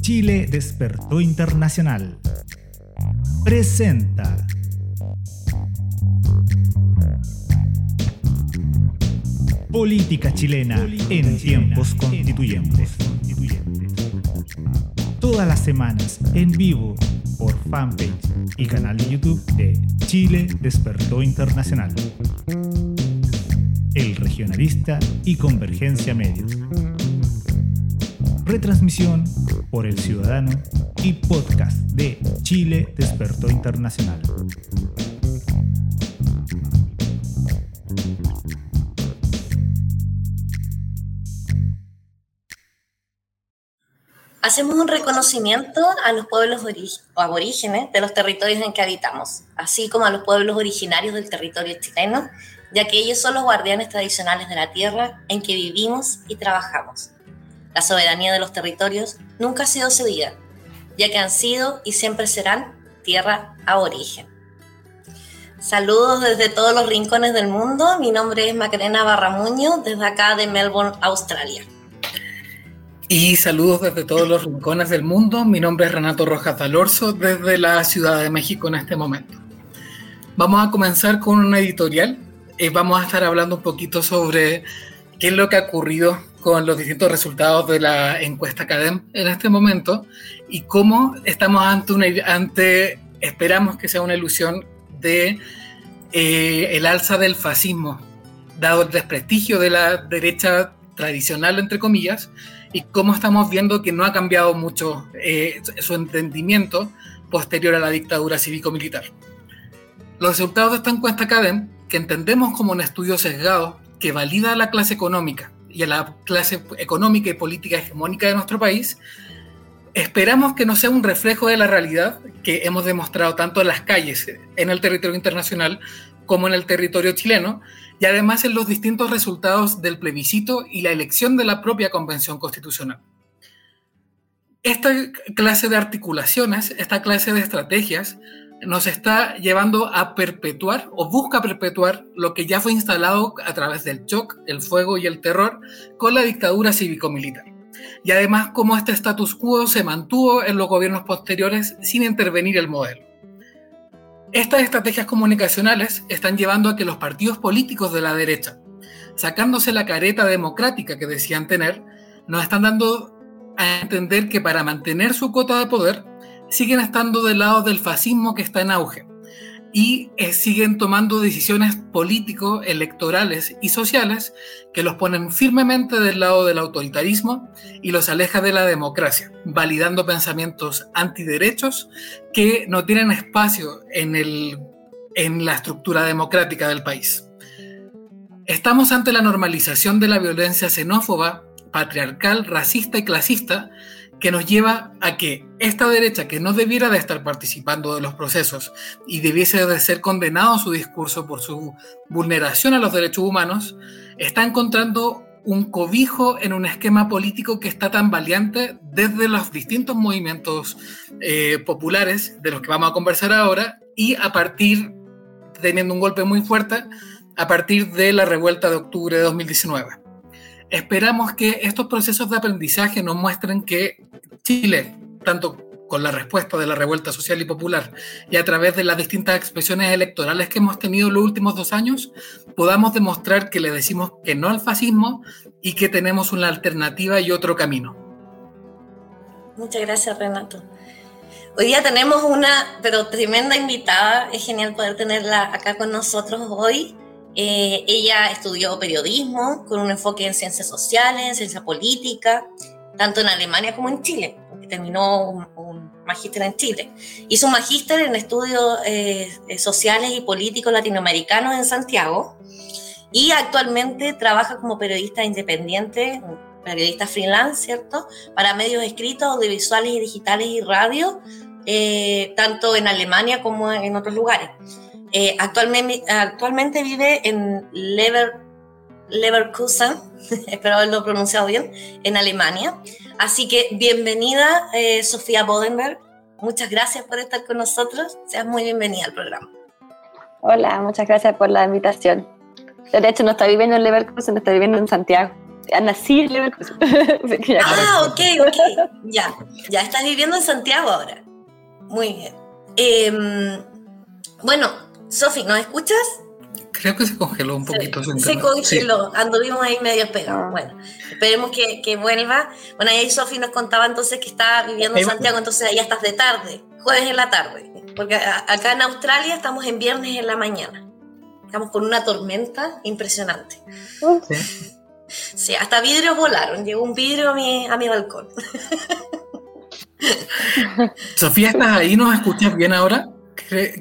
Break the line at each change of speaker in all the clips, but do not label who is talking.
Chile Despertó Internacional. Presenta. Política chilena en tiempos constituyentes. Todas las semanas en vivo por fanpage y canal de YouTube de Chile Despertó Internacional. El Regionalista y Convergencia Medios. Retransmisión por El Ciudadano y podcast de Chile Despertó Internacional.
Hacemos un reconocimiento a los pueblos aborígenes de los territorios en que habitamos, así como a los pueblos originarios del territorio chileno, ya que ellos son los guardianes tradicionales de la tierra en que vivimos y trabajamos. La soberanía de los territorios nunca ha sido cedida, ya que han sido y siempre serán tierra aborigen. Saludos desde todos los rincones del mundo. Mi nombre es Macarena Barramuño, desde acá de Melbourne, Australia.
Y saludos desde todos los rincones del mundo. Mi nombre es Renato Rojas Dalorzo, desde la Ciudad de México en este momento. Vamos a comenzar con una editorial. y vamos a estar hablando un poquito sobre qué es lo que ha ocurrido con los distintos resultados de la encuesta CADEM en este momento y cómo estamos ante una ante esperamos que sea una ilusión de eh, el alza del fascismo dado el desprestigio de la derecha tradicional entre comillas y cómo estamos viendo que no ha cambiado mucho eh, su entendimiento posterior a la dictadura cívico-militar. Los resultados de esta encuesta CADEM, que entendemos como un estudio sesgado que valida a la clase económica y a la clase económica y política hegemónica de nuestro país, esperamos que no sea un reflejo de la realidad que hemos demostrado tanto en las calles, en el territorio internacional, como en el territorio chileno, y además en los distintos resultados del plebiscito y la elección de la propia Convención Constitucional. Esta clase de articulaciones, esta clase de estrategias, nos está llevando a perpetuar o busca perpetuar lo que ya fue instalado a través del shock, el fuego y el terror con la dictadura cívico-militar. Y además cómo este status quo se mantuvo en los gobiernos posteriores sin intervenir el modelo. Estas estrategias comunicacionales están llevando a que los partidos políticos de la derecha, sacándose la careta democrática que decían tener, nos están dando a entender que para mantener su cuota de poder, siguen estando del lado del fascismo que está en auge y eh, siguen tomando decisiones políticos, electorales y sociales que los ponen firmemente del lado del autoritarismo y los aleja de la democracia, validando pensamientos antiderechos que no tienen espacio en, el, en la estructura democrática del país. Estamos ante la normalización de la violencia xenófoba, patriarcal, racista y clasista que nos lleva a que esta derecha, que no debiera de estar participando de los procesos y debiese de ser condenado su discurso por su vulneración a los derechos humanos, está encontrando un cobijo en un esquema político que está tan valiente desde los distintos movimientos eh, populares de los que vamos a conversar ahora y a partir, teniendo un golpe muy fuerte, a partir de la revuelta de octubre de 2019. Esperamos que estos procesos de aprendizaje nos muestren que Chile, tanto con la respuesta de la revuelta social y popular y a través de las distintas expresiones electorales que hemos tenido en los últimos dos años, podamos demostrar que le decimos que no al fascismo y que tenemos una alternativa y otro camino.
Muchas gracias, Renato. Hoy día tenemos una, pero tremenda invitada. Es genial poder tenerla acá con nosotros hoy. Eh, ella estudió periodismo con un enfoque en ciencias sociales, en ciencia política, tanto en Alemania como en Chile, terminó un, magíster en Chile. Hizo un magíster en estudios eh, eh, sociales y políticos latinoamericanos en Santiago y actualmente trabaja como periodista independiente, periodista freelance, ¿cierto? Para medios escritos, audiovisuales y digitales y radio, tanto en Alemania como en otros lugares. Eh, actualmente, actualmente vive en Lever, Leverkusen, espero haberlo pronunciado bien, en Alemania. Así que bienvenida, eh, Sofía Bodenberg. Muchas gracias por estar con nosotros. Seas muy bienvenida al programa.
Hola, muchas gracias por la invitación. De hecho, no está viviendo en Leverkusen, está viviendo en Santiago. nací en Leverkusen.
ah, ok, ok. Ya, ya estás viviendo en Santiago ahora. Muy bien. Em, bueno, Sofi, ¿nos escuchas?
Creo que se congeló un poquito.
Se, se congeló, anduvimos ahí medio pegados. Ah. Bueno, esperemos que, que vuelva. Bueno, ahí Sofi nos contaba entonces que está viviendo en Santiago, entonces ya estás de tarde, jueves en la tarde. Porque acá en Australia estamos en viernes en la mañana. Estamos con una tormenta impresionante. Sí. Sí, hasta vidrios volaron. Llegó un vidrio a mi, a mi balcón.
Sofía, ¿estás ahí? ¿Nos escuchas bien ahora?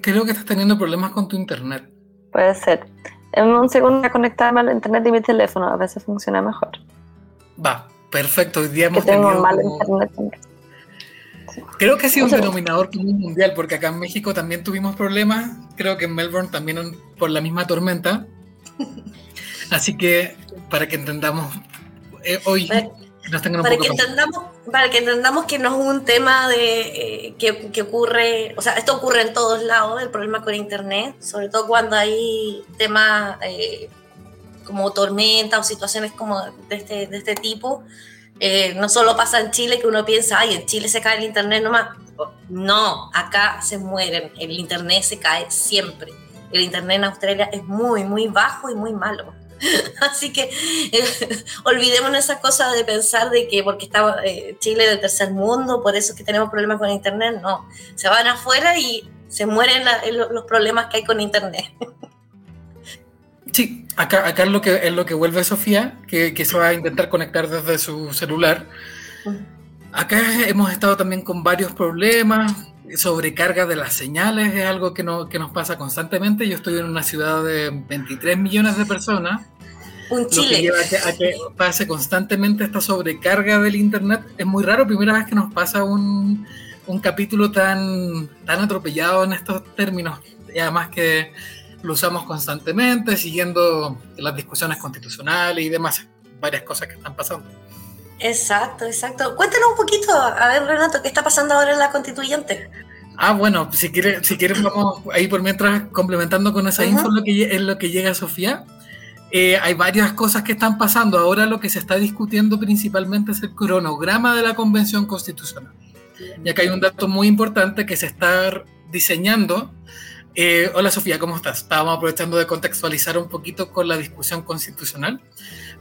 Creo que estás teniendo problemas con tu internet.
Puede ser. En un segundo voy a conectarme al internet y mi teléfono. A veces funciona mejor.
Va, perfecto. Hoy día hemos
que tengo mal internet.
Creo que ha sido un denominador mundial, porque acá en México también tuvimos problemas. Creo que en Melbourne también por la misma tormenta. Así que para que entendamos eh, hoy
para, que entendamos para que entendamos que no es un tema de eh, que, ocurre o sea esto ocurre en todos lados el problema con internet sobre todo cuando hay temas eh, como tormenta o situaciones como de este, de este tipo. No solo pasa en Chile que uno piensa ay en Chile se cae el internet nomás no acá se mueren el internet se cae siempre. El internet en Australia es muy muy bajo y muy malo Así que eh, olvidémonos esa cosa de pensar de que porque está eh, Chile del tercer mundo, por eso es que tenemos problemas con Internet. No, se van afuera y se mueren los problemas que hay con Internet.
Sí, acá, acá es, lo que, es lo que vuelve Sofía, que, que se va a intentar conectar desde su celular. Acá hemos estado también con varios problemas, sobrecarga de las señales es algo que, no, que nos pasa constantemente. Yo estoy en una ciudad de 23 millones de personas.
Un Chile.
Lo que lleva a que, pase constantemente esta sobrecarga del Internet. Es muy raro, primera vez que nos pasa un, un capítulo tan, tan atropellado en estos términos. Y además que lo usamos constantemente, siguiendo las discusiones constitucionales y demás, varias cosas que están pasando.
Exacto, exacto. Cuéntanos un poquito, a ver Renato, ¿qué está pasando ahora en la constituyente?
Ah, bueno, si quieres, si quieres vamos ahí por mientras complementando con esa info lo que, en lo que llega Sofía. Eh, hay varias cosas que están pasando. Ahora lo que se está discutiendo principalmente es el cronograma de la Convención Constitucional. Y acá hay un dato muy importante que se está diseñando. Eh, hola Sofía, ¿cómo estás? Estábamos aprovechando de contextualizar un poquito con la discusión constitucional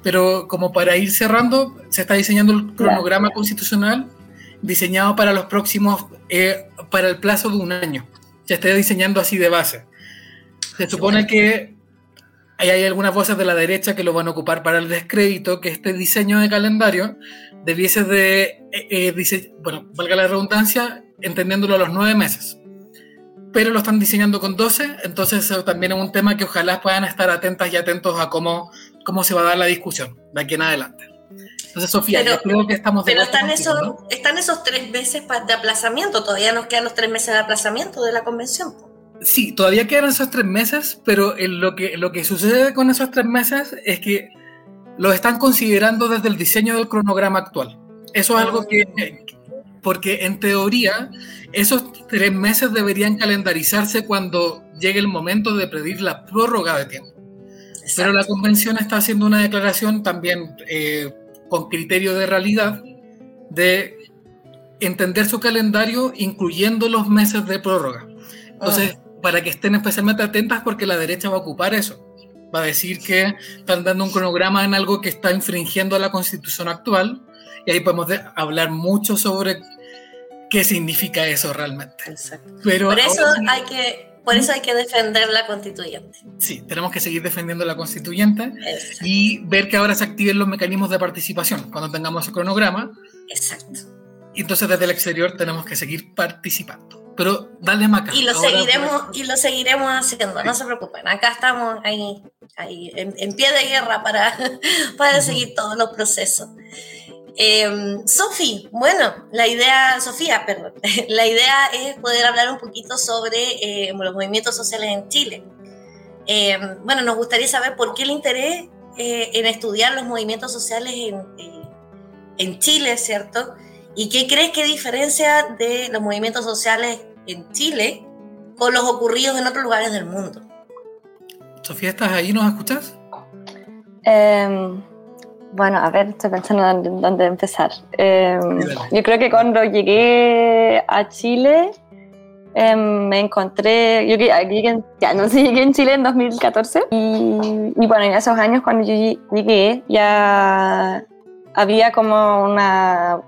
pero como para ir cerrando, se está diseñando el cronograma constitucional diseñado para los próximos, eh, para el plazo de un año. Se está diseñando así de base. Se supone que hay, hay algunas voces de la derecha que lo van a ocupar para el descrédito, que este diseño de calendario debiese de, eh, eh bueno, valga la redundancia, entendiéndolo a los nueve meses. Pero lo están diseñando con 12, entonces también es un tema que ojalá puedan estar atentas y atentos a cómo cómo se va a dar la discusión de aquí en adelante. Entonces, Sofía, yo creo que estamos
de Pero están esos, están esos tres meses de aplazamiento, todavía nos quedan los tres meses de aplazamiento de la convención.
Sí, todavía quedan esos tres meses, pero lo, que, lo que sucede con esos tres meses es que los están considerando desde el diseño del cronograma actual. Eso es algo que, porque en teoría, esos tres meses deberían calendarizarse cuando llegue el momento de pedir la prórroga de tiempo. Pero la convención está haciendo una declaración también eh, con criterio de realidad de entender su calendario incluyendo los meses de prórroga. Entonces, ah. para que estén especialmente atentas porque la derecha va a ocupar eso. Va a decir que están dando un cronograma en algo que está infringiendo la constitución actual y ahí podemos hablar mucho sobre qué significa eso realmente.
Pero Por eso hay que por eso hay que defender la constituyente.
Sí, tenemos que seguir defendiendo la constituyente y ver que ahora se activen los mecanismos de participación cuando tengamos el cronograma.
Exacto.
Y entonces desde el exterior tenemos que seguir participando. Pero dale maca.
Y lo seguiremos y lo seguiremos haciendo, no se preocupen. Acá estamos ahí, ahí en, pie de guerra para, para seguir todos los procesos. Eh, Sofi, bueno, la idea, Sofía, perdón, la idea es poder hablar un poquito sobre eh, los movimientos sociales en Chile. Em, bueno, nos gustaría saber por qué el interés eh, en estudiar los movimientos sociales en, eh, en Chile, ¿cierto? ¿Y qué crees que diferencia de los movimientos sociales en Chile con los ocurridos en otros lugares del mundo?
Sofía, ¿estás ahí? ¿Nos escuchas?
Eh, Bueno, a ver, estoy pensando en dónde empezar. Eh, yo creo que cuando llegué a Chile eh, me encontré, yo llegué, ya no sé, llegué en Chile en 2014 y, y, bueno, en esos años cuando yo llegué ya había como una,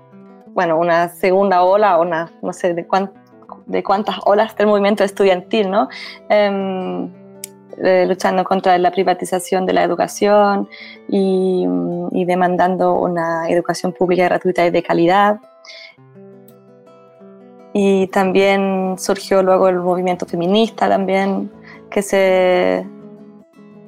bueno, una segunda ola, una, no sé de, cuán, de cuántas olas del movimiento estudiantil, ¿no? Eh, eh, luchando contra la privatización de la educación y, y, demandando una educación pública gratuita y de calidad. Y también surgió luego el movimiento feminista también, que se,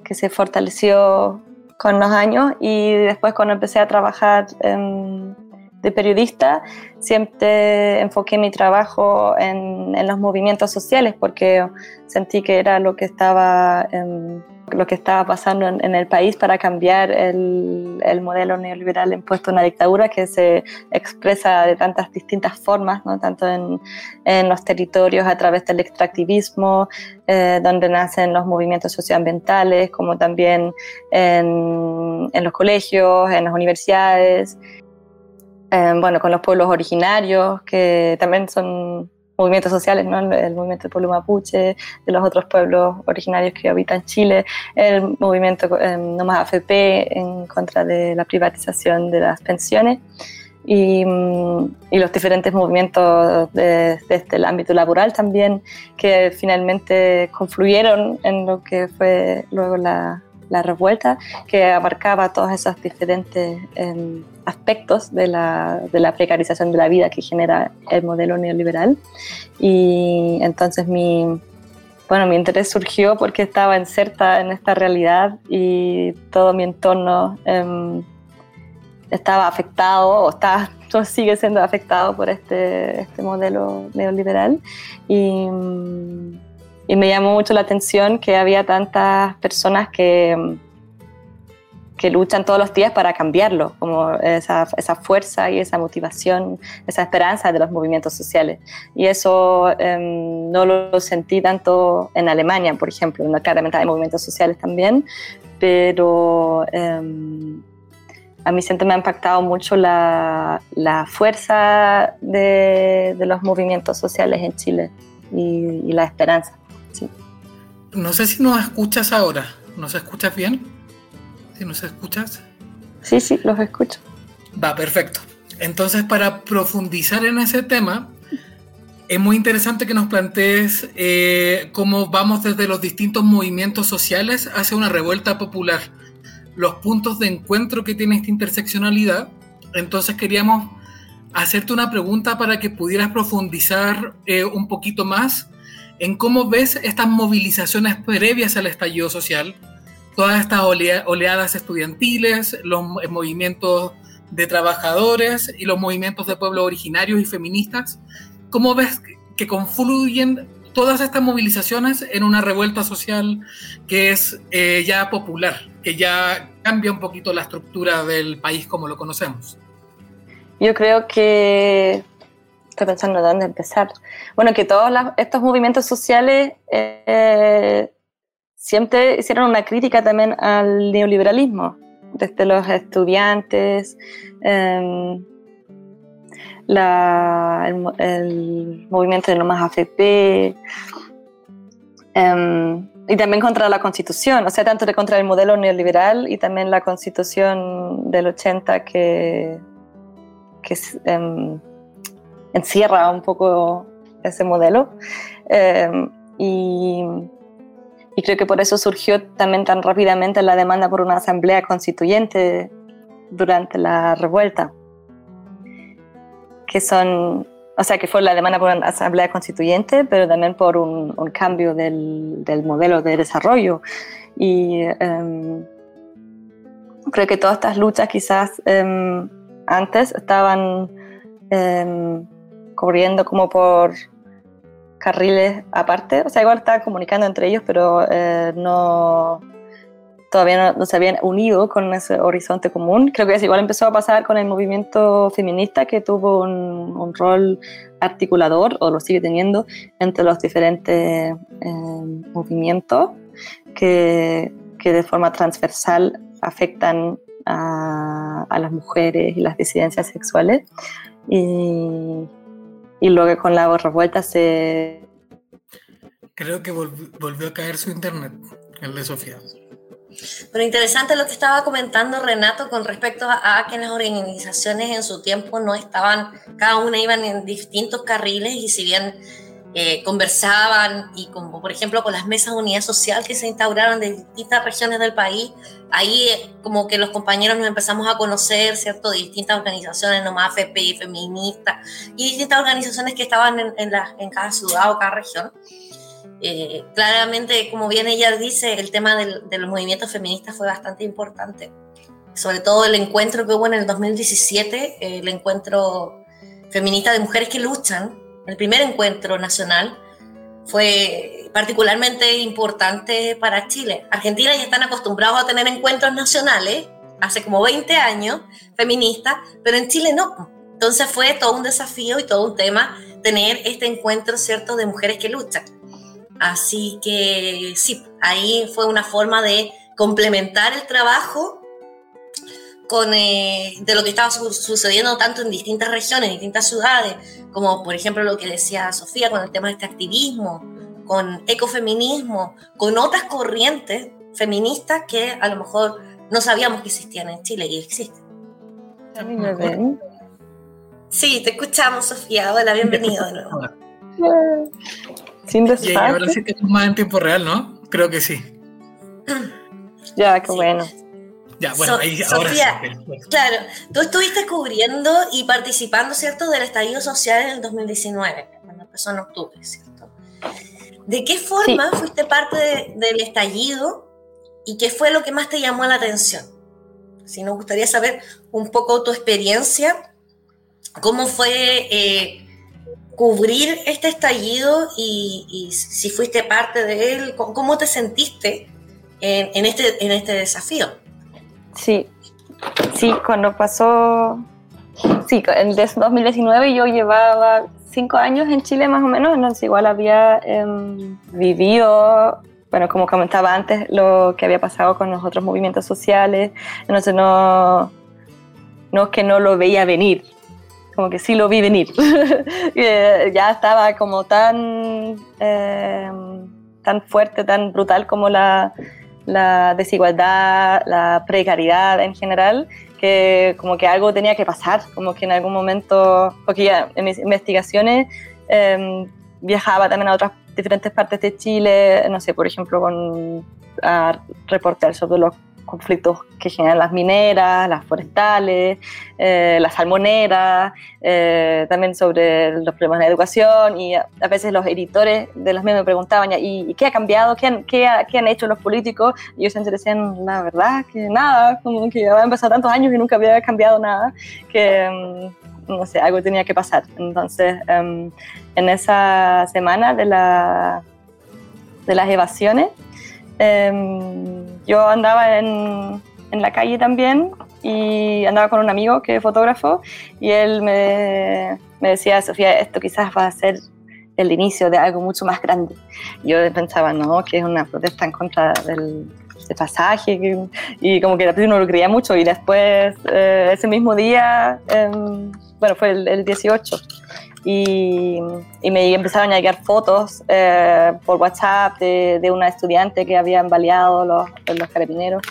que se fortaleció con los años y después cuando empecé a trabajar en, de periodista, siempre enfoqué mi trabajo en, en, los movimientos sociales porque sentí que era lo que estaba, en, lo que estaba pasando en, el país para cambiar el, el, modelo neoliberal impuesto en la dictadura que se expresa de tantas distintas formas, ¿no? tanto en, en los territorios a través del extractivismo, eh, donde nacen los movimientos socioambientales, como también en los colegios, en las universidades. Eh, bueno, con los pueblos originarios, que también son movimientos sociales, ¿no? el movimiento del pueblo mapuche, de los otros pueblos originarios que habitan Chile, el movimiento eh, Más AFP en contra de la privatización de las pensiones y, y los diferentes movimientos de, desde el ámbito laboral también que finalmente confluyeron en lo que fue luego la, la revuelta, que abarcaba todos esos diferentes eh, aspectos de la, de la, precarización de la vida que genera el modelo neoliberal. Y entonces mi, bueno, mi interés surgió porque estaba inserta en esta realidad y todo mi entorno eh, estaba afectado o está, sigue siendo afectado por este, este modelo neoliberal. Y, y me llamó mucho la atención que había tantas personas que, que luchan todos los días para cambiarlo, como esa, esa, fuerza y esa motivación, esa esperanza de los movimientos sociales. Y eso eh, no lo sentí tanto en Alemania, por ejemplo, no, claramente hay movimientos sociales también, pero eh, a mí siempre me ha impactado mucho la, la fuerza de, de, los movimientos sociales en Chile y, y la esperanza. Sí.
No sé si nos escuchas ahora. ¿Nos escuchas bien? Si nos escuchas.
Sí, sí, los escucho.
Va, perfecto. Entonces, para profundizar en ese tema, es muy interesante que nos plantees eh, cómo vamos desde los distintos movimientos sociales hacia una revuelta popular, los puntos de encuentro que tiene esta interseccionalidad. Entonces queríamos hacerte una pregunta para que pudieras profundizar eh, un poquito más en cómo ves estas movilizaciones previas al estallido social, todas estas oleadas estudiantiles, los movimientos de trabajadores y los movimientos de pueblos originarios y feministas, ¿cómo ves que confluyen todas estas movilizaciones en una revuelta social que es eh, ya popular, que ya cambia un poquito la estructura del país como lo conocemos?
Yo creo que estoy pensando de dónde empezar. Bueno, que todos estos movimientos sociales eh, siempre hicieron una crítica también al neoliberalismo, desde los estudiantes, eh, la, el, el, movimiento de no más AFP, eh, y también contra la constitución, o sea, tanto de contra el modelo neoliberal y también la constitución del 80 que, que em, encierra un poco ese modelo. Eh, y, creo que por eso surgió también tan rápidamente la demanda por una asamblea constituyente durante la revuelta. Que son, o sea, que fue la demanda por una asamblea constituyente, pero también por un, cambio del, del, modelo de desarrollo. Y eh, creo que todas estas luchas quizás eh, antes estaban corriendo como por carriles aparte, o sea, igual estaban comunicando entre ellos, pero eh, no todavía no, no, se habían unido con ese horizonte común. Creo que eso igual empezó a pasar con el movimiento feminista, que tuvo un, un rol articulador, o lo sigue teniendo, entre los diferentes eh, movimientos que, que de forma transversal afectan a, las mujeres y las disidencias sexuales. Y, y luego con la revuelta se...
Creo que volvió a caer su internet, el de Sofía.
Pero interesante lo que estaba comentando Renato con respecto a, que las organizaciones en su tiempo no estaban, cada una iban en distintos carriles y si bien eh, conversaban y como por ejemplo con las mesas de unidad social que se instauraron de distintas regiones del país, ahí eh, como que los compañeros nos empezamos a conocer, ¿cierto? De distintas organizaciones, nomás FP, feministas y distintas organizaciones que estaban en, en, la, en cada ciudad o cada región. Eh, claramente, como bien ella dice, el tema del, del movimiento feminista fue bastante importante. Sobre todo el encuentro que hubo en el 2017, el encuentro feminista de mujeres que luchan, el primer encuentro nacional, fue particularmente importante para Chile. Argentina ya están acostumbrados a tener encuentros nacionales, hace como 20 años, feministas, pero en Chile no. Entonces fue todo un desafío y todo un tema tener este encuentro, ¿cierto?, de mujeres que luchan. Así que sí, ahí fue una forma de complementar el trabajo con, eh, de lo que estaba sucediendo tanto en distintas regiones, distintas ciudades, como por ejemplo lo que decía Sofía con el tema de este activismo, con ecofeminismo, con otras corrientes feministas que a lo mejor no sabíamos que existían en Chile y existen. Sí, te escuchamos, Sofía. Hola, bienvenido de nuevo.
Sin
Y ahora sí que más en tiempo real, ¿no? Creo que sí.
Ya, qué bueno.
Ya, bueno, ahí ahora
Sofía, Claro, tú estuviste cubriendo y participando, ¿cierto?, del estallido social en el 2019, cuando empezó en octubre, ¿cierto? ¿De qué forma fuiste parte del estallido y qué fue lo que más te llamó la atención? Si nos gustaría saber un poco tu experiencia, cómo fue eh, cubrir este estallido y, si fuiste parte de él, ¿cómo te sentiste en, este, en este desafío?
Sí, sí, cuando pasó, sí, en 2019 yo llevaba cinco años en Chile más o menos, entonces igual había em, vivido, bueno, como comentaba antes, lo que había pasado con los otros movimientos sociales, entonces no, no es que no lo veía venir, como que sí lo vi venir. Eh, ya estaba como tan, eh, tan fuerte, tan brutal como la, la desigualdad, la precariedad en general, que como que algo tenía que pasar, como que en algún momento, porque ya en mis investigaciones em, viajaba también a otras diferentes partes de Chile, no sé, por ejemplo, con a reportar sobre los conflictos que generan las mineras, las forestales, eh, las salmoneras, eh, también sobre los problemas de la educación y a, veces los editores de las mismas me preguntaban, ¿y, qué ha cambiado? ¿Qué han, qué, han, hecho los políticos? Y ellos siempre decían, la verdad, que nada, como que habían pasado tantos años y nunca había cambiado nada, que mm, no sé, algo tenía que pasar. Entonces, em, en esa semana de, la, de las evasiones, Em, yo andaba en, en, la calle también y andaba con un amigo que es fotógrafo y él me, me decía, Sofía, esto quizás va a ser el inicio de algo mucho más grande. Yo pensaba, no, que es una protesta en contra del, pasaje y como que no lo creía mucho y después eh, ese mismo día, em, bueno, fue el, el 18 y, me empezaron a llegar fotos eh, por WhatsApp de, de, una estudiante que habían baleado los, los carabineros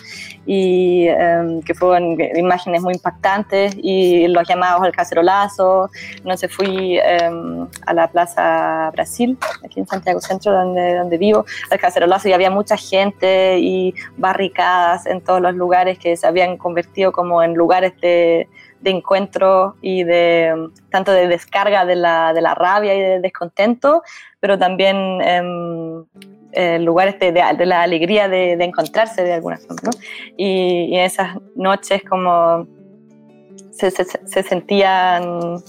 y em, que fueron imágenes muy impactantes y los llamados al cacerolazo. Entonces fui em, a la Plaza Brasil, aquí en Santiago Centro, donde, donde vivo, al cacerolazo y había mucha gente y barricadas en todos los lugares que se habían convertido como en lugares de de encuentro y de tanto de descarga de la, de la rabia y de descontento, pero también en, lugares de, de, la alegría de, de, encontrarse de alguna forma. Y, en esas noches como se sentían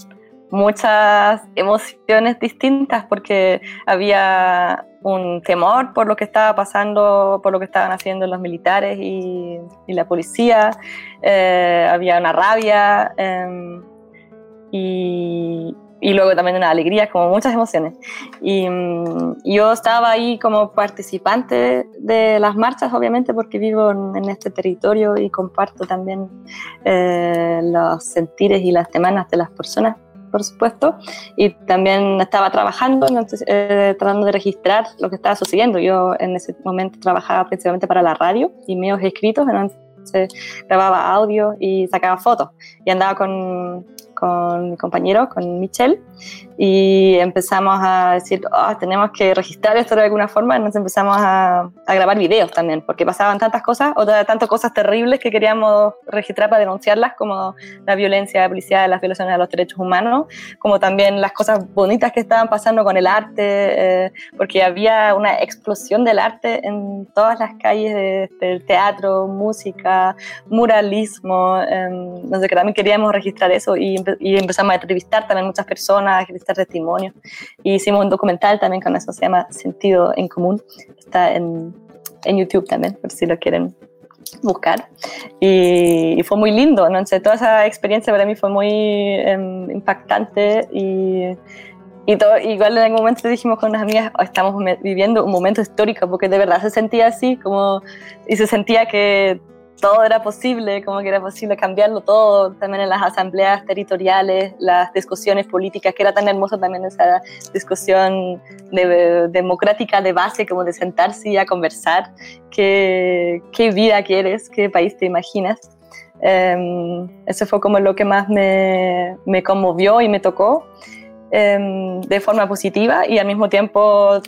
muchas emociones distintas porque había un temor por lo que estaba pasando, por lo que estaban haciendo los militares y, la policía, eh, había una rabia em, y, y luego también una alegría, como muchas emociones. Y mm, yo estaba ahí como participante de las marchas, obviamente, porque vivo en, este territorio y comparto también eh, los sentires y las semanas de las personas por supuesto, y también estaba trabajando, eh, tratando de registrar lo que estaba sucediendo. Yo en ese momento trabajaba principalmente para la radio y medios escritos, entonces grababa audio y sacaba fotos. Y andaba con, con mi compañero, con Michelle, y empezamos a decir, oh, tenemos que registrar esto de alguna forma, entonces empezamos a, a, grabar videos también, porque pasaban tantas cosas, o tantas cosas terribles que queríamos registrar para denunciarlas, como la violencia policial, las violaciones de los derechos humanos, como también las cosas bonitas que estaban pasando con el arte, eh, porque había una explosión del arte en todas las calles del teatro, música, muralismo, eh, no sé, que también queríamos registrar eso y, y empezamos a entrevistar también muchas personas, testimonio. Y hicimos un documental también con eso, se llama Sentido en Común. Está en, en YouTube también, por si lo quieren buscar. Y, fue muy lindo, ¿no? sé toda esa experiencia para mí fue muy em, impactante y, y todo, igual en algún momento dijimos con unas amigas, oh, estamos viviendo un momento histórico, porque de verdad se sentía así, como, y se sentía que todo era posible, como que era posible cambiarlo todo, también en las asambleas territoriales, las discusiones políticas, que era tan hermoso también esa discusión democrática de base, como de sentarse y a conversar, qué, qué vida quieres, qué país te imaginas. Um, eso fue como lo que más me, me conmovió y me tocó em, de forma positiva y al mismo tiempo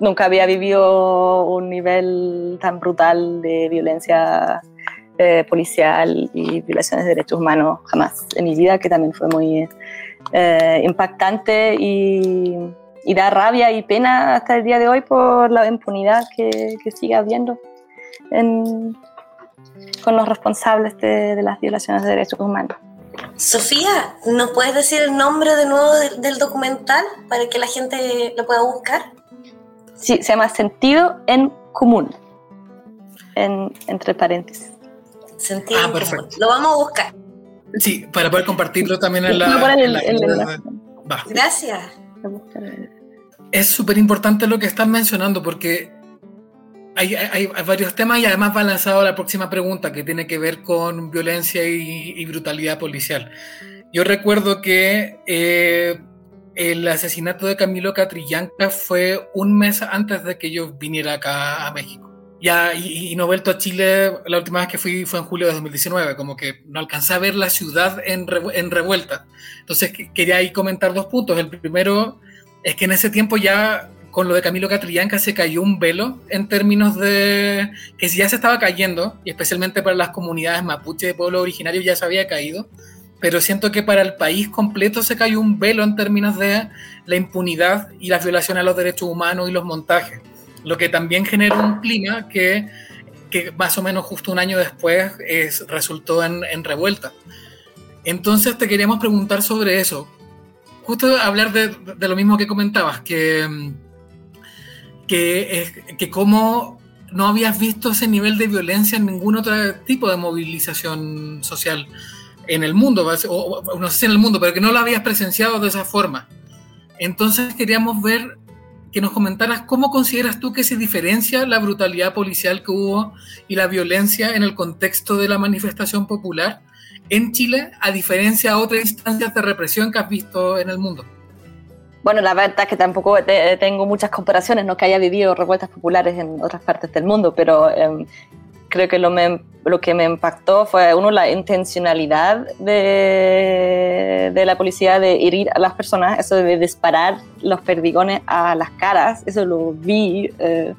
nunca había vivido un nivel tan brutal de violencia eh, policial y violaciones de derechos humanos jamás en mi vida, que también fue muy eh, impactante y, da rabia y pena hasta el día de hoy por la impunidad que, que sigue habiendo con los responsables de, las violaciones de derechos humanos.
Sofía, ¿nos puedes decir el nombre de nuevo del, documental para que la gente lo pueda buscar?
Sí, se llama Sentido en Común, en, entre paréntesis.
Sentido ah, perfecto. Lo vamos a buscar.
Sí, para poder compartirlo también en la...
Gracias.
Es súper importante lo que están mencionando porque hay, hay, varios temas y además va lanzado la próxima pregunta que tiene que ver con violencia y, brutalidad policial. Yo recuerdo que eh, el asesinato de Camilo Catrillanca fue un mes antes de que yo viniera acá a México. Ya, y, no he vuelto a Chile, la última vez que fui fue en julio de 2019, como que no alcancé a ver la ciudad en, en revuelta. Entonces quería ahí comentar dos puntos. El primero es que en ese tiempo ya con lo de Camilo Catrillanca se cayó un velo en términos de que ya se estaba cayendo, y especialmente para las comunidades mapuche de pueblo originario ya se había caído, pero siento que para el país completo se cayó un velo en términos de la impunidad y las violaciones a los derechos humanos y los montajes lo que también generó un clima que, que más o menos justo un año después es, resultó en, en, revuelta. Entonces te queríamos preguntar sobre eso. Justo hablar de, de lo mismo que comentabas, que, que, que cómo no habías visto ese nivel de violencia en ningún otro tipo de movilización social en el mundo, o, no sé si en el mundo, pero que no lo habías presenciado de esa forma. Entonces queríamos ver que nos comentaras cómo consideras tú que se diferencia la brutalidad policial que hubo y la violencia en el contexto de la manifestación popular en Chile, a diferencia de otras instancias de represión que has visto en el mundo.
Bueno, la verdad es que tampoco tengo muchas comparaciones, no que haya vivido revueltas populares en otras partes del mundo, pero em, creo que lo, lo, que me impactó fue, uno, la intencionalidad de, de, la policía de herir a las personas, eso de disparar los perdigones a las caras, eso lo vi. Eh,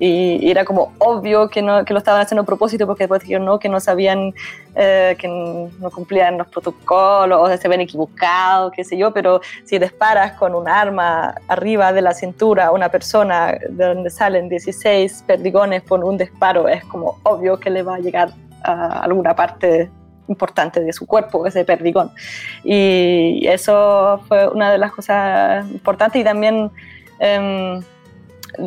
y, era como obvio que, no, que lo estaban haciendo a propósito porque después dijeron no, que no sabían, eh, que no cumplían los protocolos o se habían equivocado, qué sé yo, pero si disparas con un arma arriba de la cintura a una persona de donde salen 16 perdigones por un disparo, es como obvio que le va a llegar a alguna parte importante de su cuerpo, ese perdigón. Y eso fue una de las cosas importantes y también... Eh,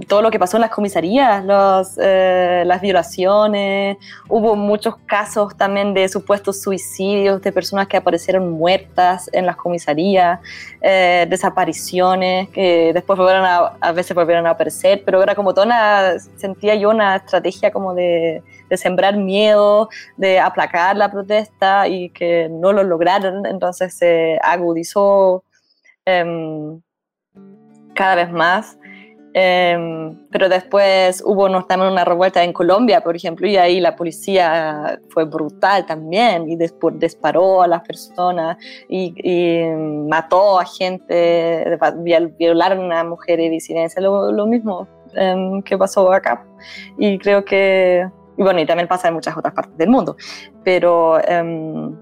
todo lo que pasó en las comisarías, los, eh, las violaciones, hubo muchos casos también de supuestos suicidios de personas que aparecieron muertas en las comisarías, eh, desapariciones que después volvieron a, a veces volvieron a aparecer, pero era como toda una, sentía yo una estrategia como de, de sembrar miedo, de aplacar la protesta y que no lo lograron, entonces se agudizó em, cada vez más. Em, pero después hubo también una revuelta en Colombia, por ejemplo, y ahí la policía fue brutal también y después disparó a las personas y, y mató a gente, violaron a mujeres disidencias, lo, lo mismo em, que pasó acá. Y creo que, y bueno, y también pasa en muchas otras partes del mundo, pero em,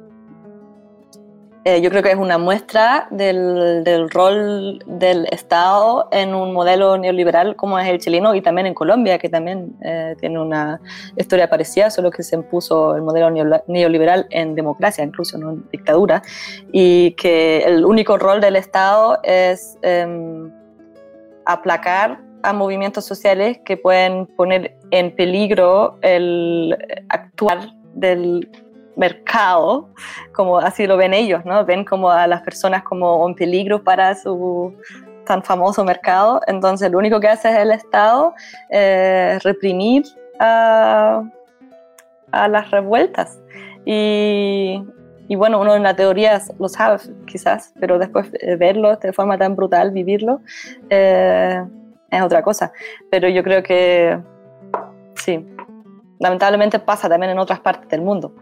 eh, yo creo que es una muestra del, del, rol del Estado en un modelo neoliberal como es el chileno y también en Colombia, que también eh, tiene una historia parecida, solo que se impuso el modelo neoliberal en democracia, incluso no en dictadura, y que el único rol del Estado es eh, aplacar a movimientos sociales que pueden poner en peligro el actuar del mercado, como así lo ven ellos, ¿no? Ven como a las personas como un peligro para su tan famoso mercado. Entonces, lo único que hace es el Estado eh, reprimir a, a, las revueltas. Y, y, bueno, uno en la teoría lo sabe quizás, pero después verlo de forma tan brutal, vivirlo, eh, es otra cosa. Pero yo creo que sí, lamentablemente pasa también en otras partes del mundo.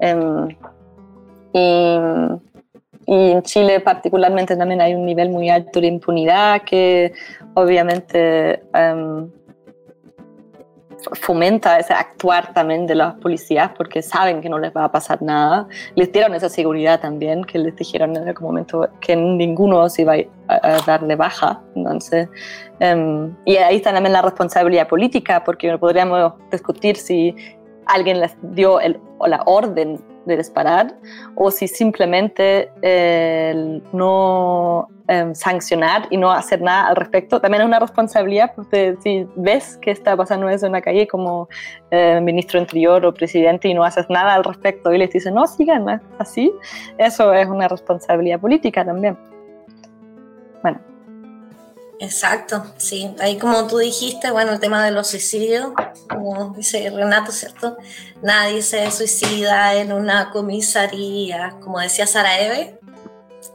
Um, y, y, en Chile particularmente también hay un nivel muy alto de impunidad que obviamente um, fomenta ese actuar también de las policías porque saben que no les va a pasar nada. Les dieron esa seguridad también, que les dijeron en algún momento que ninguno se iba a, a dar de baja. Entonces, um, y ahí está también la responsabilidad política, porque podríamos discutir si alguien les dio el, la orden de disparar o si simplemente eh, no eh, sancionar y no hacer nada al respecto. También es una responsabilidad, porque si ves que está pasando eso en la calle como eh, ministro interior o presidente y no haces nada al respecto y les dices, no, sigan así, eso es una responsabilidad política también. Bueno.
Exacto, sí. Ahí como tú dijiste, bueno, el tema de los suicidios, como dice Renato, ¿cierto? Nadie se suicida en una comisaría, como decía Sara Eve,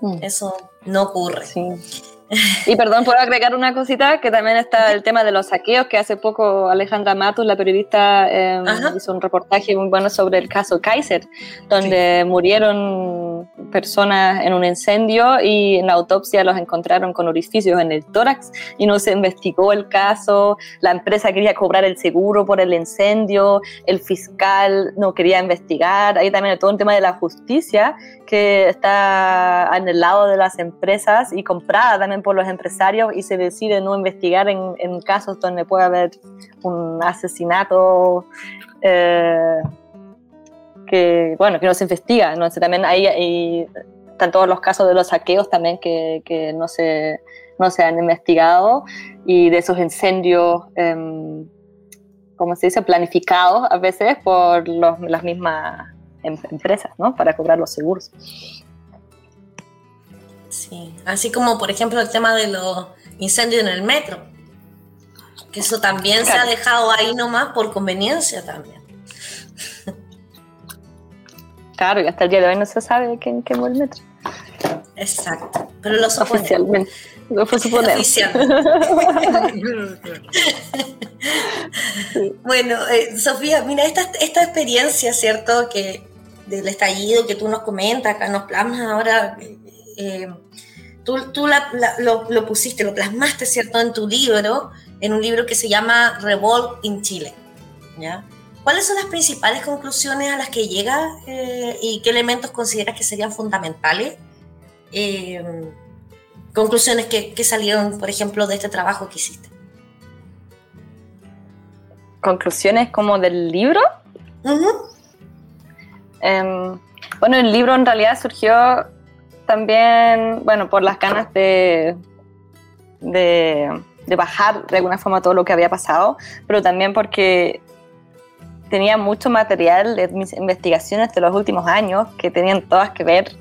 mm. eso no ocurre.
Sí. Y perdón, puedo agregar una cosita, que también está el tema de los saqueos, que hace poco Alejandra Matos, la periodista, eh, hizo un reportaje muy bueno sobre el caso Kaiser, donde sí. murieron personas en un incendio y en la autopsia los encontraron con orificios en el tórax y no se investigó el caso, la empresa quería cobrar el seguro por el incendio, el fiscal no quería investigar, ahí también todo un tema de la justicia que está en el lado de las empresas y comprada también por los empresarios y se decide no investigar en, en casos donde puede haber un asesinato eh, que, bueno, que no se investiga. ¿no? también hay, hay, están todos los casos de los saqueos también que, que no, se, no se han investigado y de esos incendios, eh, como se dice, planificados a veces por los, las mismas empresas, ¿no? Para cobrar los seguros.
Sí, así como por ejemplo el tema de los incendios en el metro, que eso también claro. se ha dejado ahí nomás por conveniencia también.
Claro, y hasta el día de hoy no se sabe quién quemó el metro.
Exacto, pero lo
suponemos. Oficialmente. Lo fue suponer.
bueno, eh, Sofía, mira, esta, esta experiencia, ¿cierto? Que del estallido que tú nos comentas, acá nos plasmas ahora, eh, tú, tú la, la, lo, lo, pusiste, lo plasmaste, ¿cierto?, en tu libro, en un libro que se llama Revolt in Chile, ¿ya? ¿Cuáles son las principales conclusiones a las que llegas eh, y qué elementos consideras que serían fundamentales? Eh, conclusiones que, que, salieron, por ejemplo, de este trabajo que hiciste.
¿Conclusiones como del libro?
Uh -huh.
eh, bueno, el libro en realidad surgió también, bueno, por las ganas de, de de bajar de alguna forma todo lo que había pasado, pero también porque tenía mucho material de mis investigaciones de los últimos años que tenían todas que ver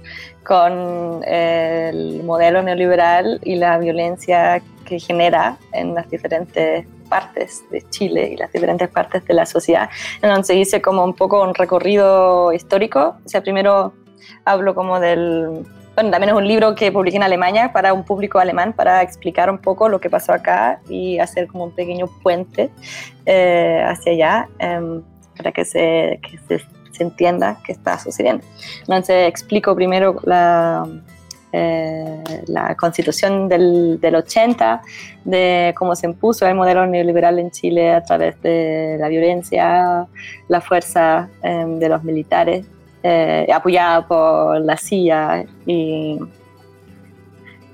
con el modelo neoliberal y la violencia que genera en las diferentes partes de Chile y las diferentes partes de la sociedad. Entonces hice como un poco un recorrido histórico. O sea, primero hablo como del... Bueno, también es un libro que publiqué en Alemania para un público alemán para explicar un poco lo que pasó acá y hacer como un pequeño puente eh, hacia allá em, para que se, que se, se entienda qué está sucediendo. Entonces explico primero la, eh, la constitución del, del, 80, de cómo se impuso el modelo neoliberal en Chile a través de la violencia, la fuerza eh, de los militares, eh, apoyada por la CIA y,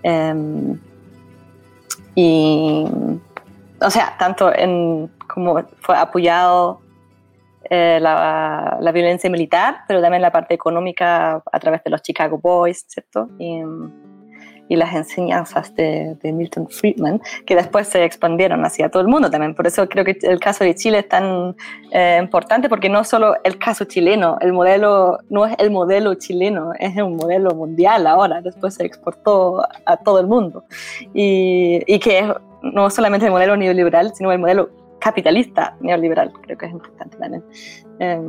em, y, o sea, tanto en como fue apoyado eh, la, la, violencia militar, pero también la parte económica a través de los Chicago Boys, ¿cierto? Y, y las enseñanzas de, de, Milton Friedman, que después se expandieron hacia todo el mundo también. Por eso creo que el caso de Chile es tan eh, importante, porque no solo el caso chileno, el modelo no es el modelo chileno, es un modelo mundial ahora, después se exportó a todo el mundo. Y, y que es no solamente el modelo neoliberal, sino el modelo capitalista neoliberal. Creo que es importante también eh,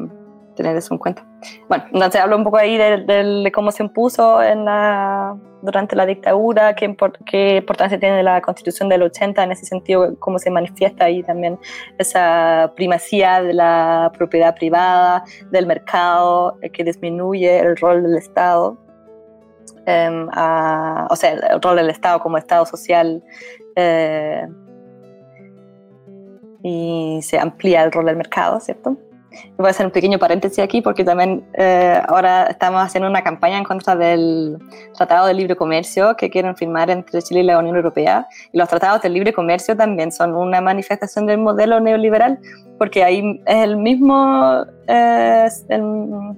tener eso en cuenta. Bueno, entonces hablo un poco ahí de, de cómo se impuso en la, durante la dictadura, qué, qué, importancia tiene la constitución del 80 en ese sentido, cómo se manifiesta ahí también esa primacía de la propiedad privada, del mercado, eh, que disminuye el rol del Estado. Eh, a, o sea, el rol del Estado como Estado social eh, y se amplía el rol del mercado, ¿cierto? Voy a hacer un pequeño paréntesis aquí porque también eh, ahora estamos haciendo una campaña en contra del Tratado de Libre Comercio que quieren firmar entre Chile y la Unión Europea. Y los tratados de libre comercio también son una manifestación del modelo neoliberal porque ahí es el mismo, eh, el,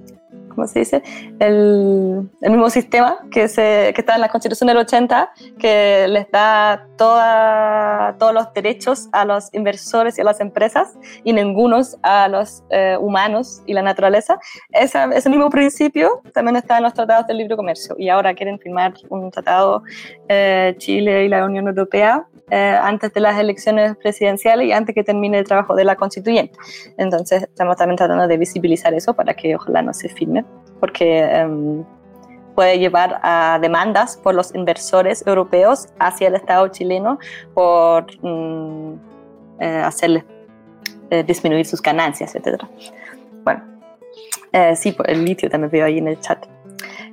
¿cómo se dice? El, el mismo sistema que, se, que, está en la Constitución del 80, que les da toda, todos los derechos a los inversores y a las empresas y ningunos a los eh, humanos y la naturaleza. Esa, ese mismo principio también está en los tratados del libre comercio y ahora quieren firmar un tratado eh, Chile y la Unión Europea eh, antes de las elecciones presidenciales y antes que termine el trabajo de la constituyente. Entonces estamos también tratando de visibilizar eso para que ojalá no se firme, porque eh, puede llevar a demandas por los inversores europeos hacia el Estado chileno por mm, eh, hacerles eh, disminuir sus ganancias, etc. Bueno, eh, sí, el litio también veo ahí en el chat.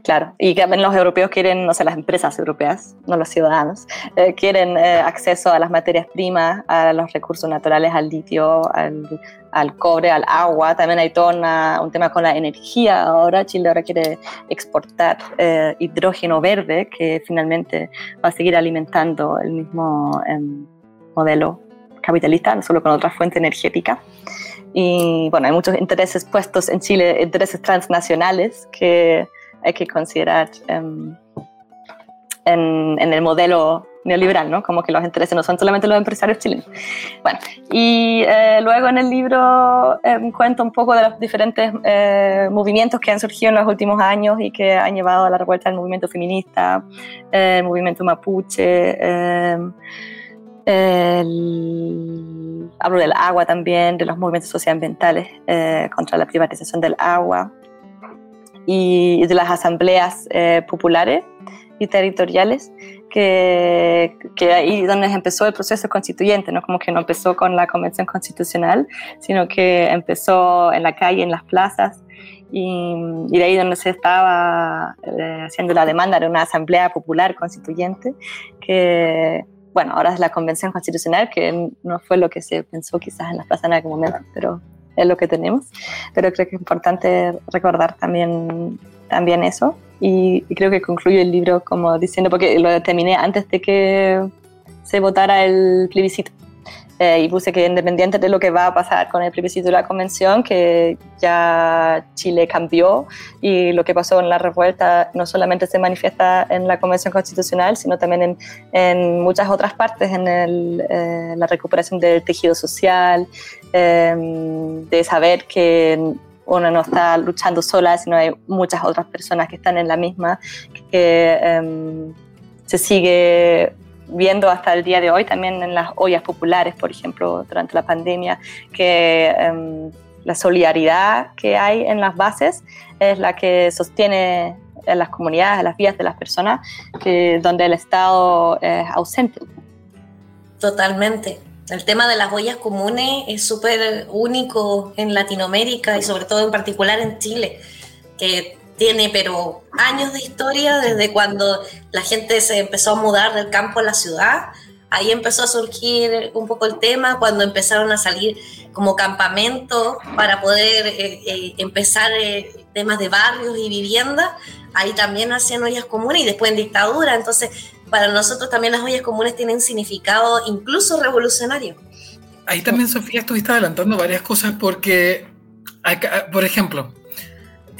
Claro, y también los europeos quieren, o sea, las empresas europeas, no los ciudadanos, eh, quieren eh, acceso a las materias primas, a los recursos naturales, al litio, al, cobre, al agua. También hay todo un tema con la energía. Ahora Chile ahora quiere exportar eh, hidrógeno verde, que finalmente va a seguir alimentando el mismo em, modelo capitalista, no solo con otra fuente energética. Y bueno, hay muchos intereses puestos en Chile, intereses transnacionales que hay que considerar um, en, en, el modelo neoliberal, ¿no? Como que los intereses no son solamente los empresarios chilenos. Bueno, y eh, luego en el libro eh, cuento un poco de los diferentes eh, movimientos que han surgido en los últimos años y que han llevado a la revuelta del movimiento feminista, el movimiento mapuche, el, hablo del agua también, de los movimientos socioambientales contra la privatización del agua, y de las asambleas eh, populares y territoriales, que, que ahí donde empezó el proceso constituyente, ¿no? como que no empezó con la convención constitucional, sino que empezó en la calle, en las plazas, y, y de ahí donde se estaba eh, haciendo la demanda de una asamblea popular constituyente, que bueno, ahora es la convención constitucional, que no fue lo que se pensó quizás en las plazas en algún momento, pero es lo que tenemos, pero creo que es importante recordar también, también eso y, y, creo que concluyo el libro como diciendo, porque lo terminé antes de que se votara el plebiscito. Y puse que independiente de lo que va a pasar con el plebiscito de la convención, que ya Chile cambió y lo que pasó en la revuelta no solamente se manifiesta en la convención constitucional, sino también en, en muchas otras partes, en el, la recuperación del tejido social, de saber que uno no está luchando sola, sino hay muchas otras personas que están en la misma, que em, se sigue viendo hasta el día de hoy también en las ollas populares, por ejemplo, durante la pandemia, que em, la solidaridad que hay en las bases es la que sostiene en las comunidades, en las vidas de las personas, que, donde el Estado es ausente.
Totalmente. El tema de las ollas comunes es súper único en Latinoamérica y sobre todo en particular en Chile, que tiene pero años de historia desde cuando la gente se empezó a mudar del campo a la ciudad. Ahí empezó a surgir un poco el tema cuando empezaron a salir como campamentos para poder eh, eh, empezar eh, temas de barrios y viviendas. Ahí también hacían ollas comunes y después en dictadura. Entonces para nosotros también las ollas comunes tienen significado incluso revolucionario.
Ahí también, Sofía, estuviste adelantando varias cosas porque, por ejemplo,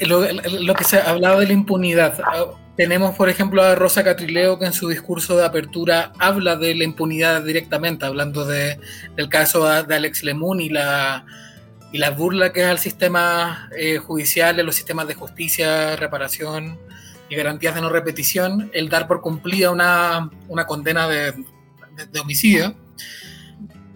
lo, que se ha hablado de la impunidad. Ah, tenemos, por ejemplo, a Rosa Catrileo que en su discurso de apertura habla de la impunidad directamente, hablando de, del caso de Alex Lemun y la, y la burla que es al sistema eh, judicial, a los sistemas de justicia, reparación y garantías de no repetición, el dar por cumplida una, una condena de, de, homicidio.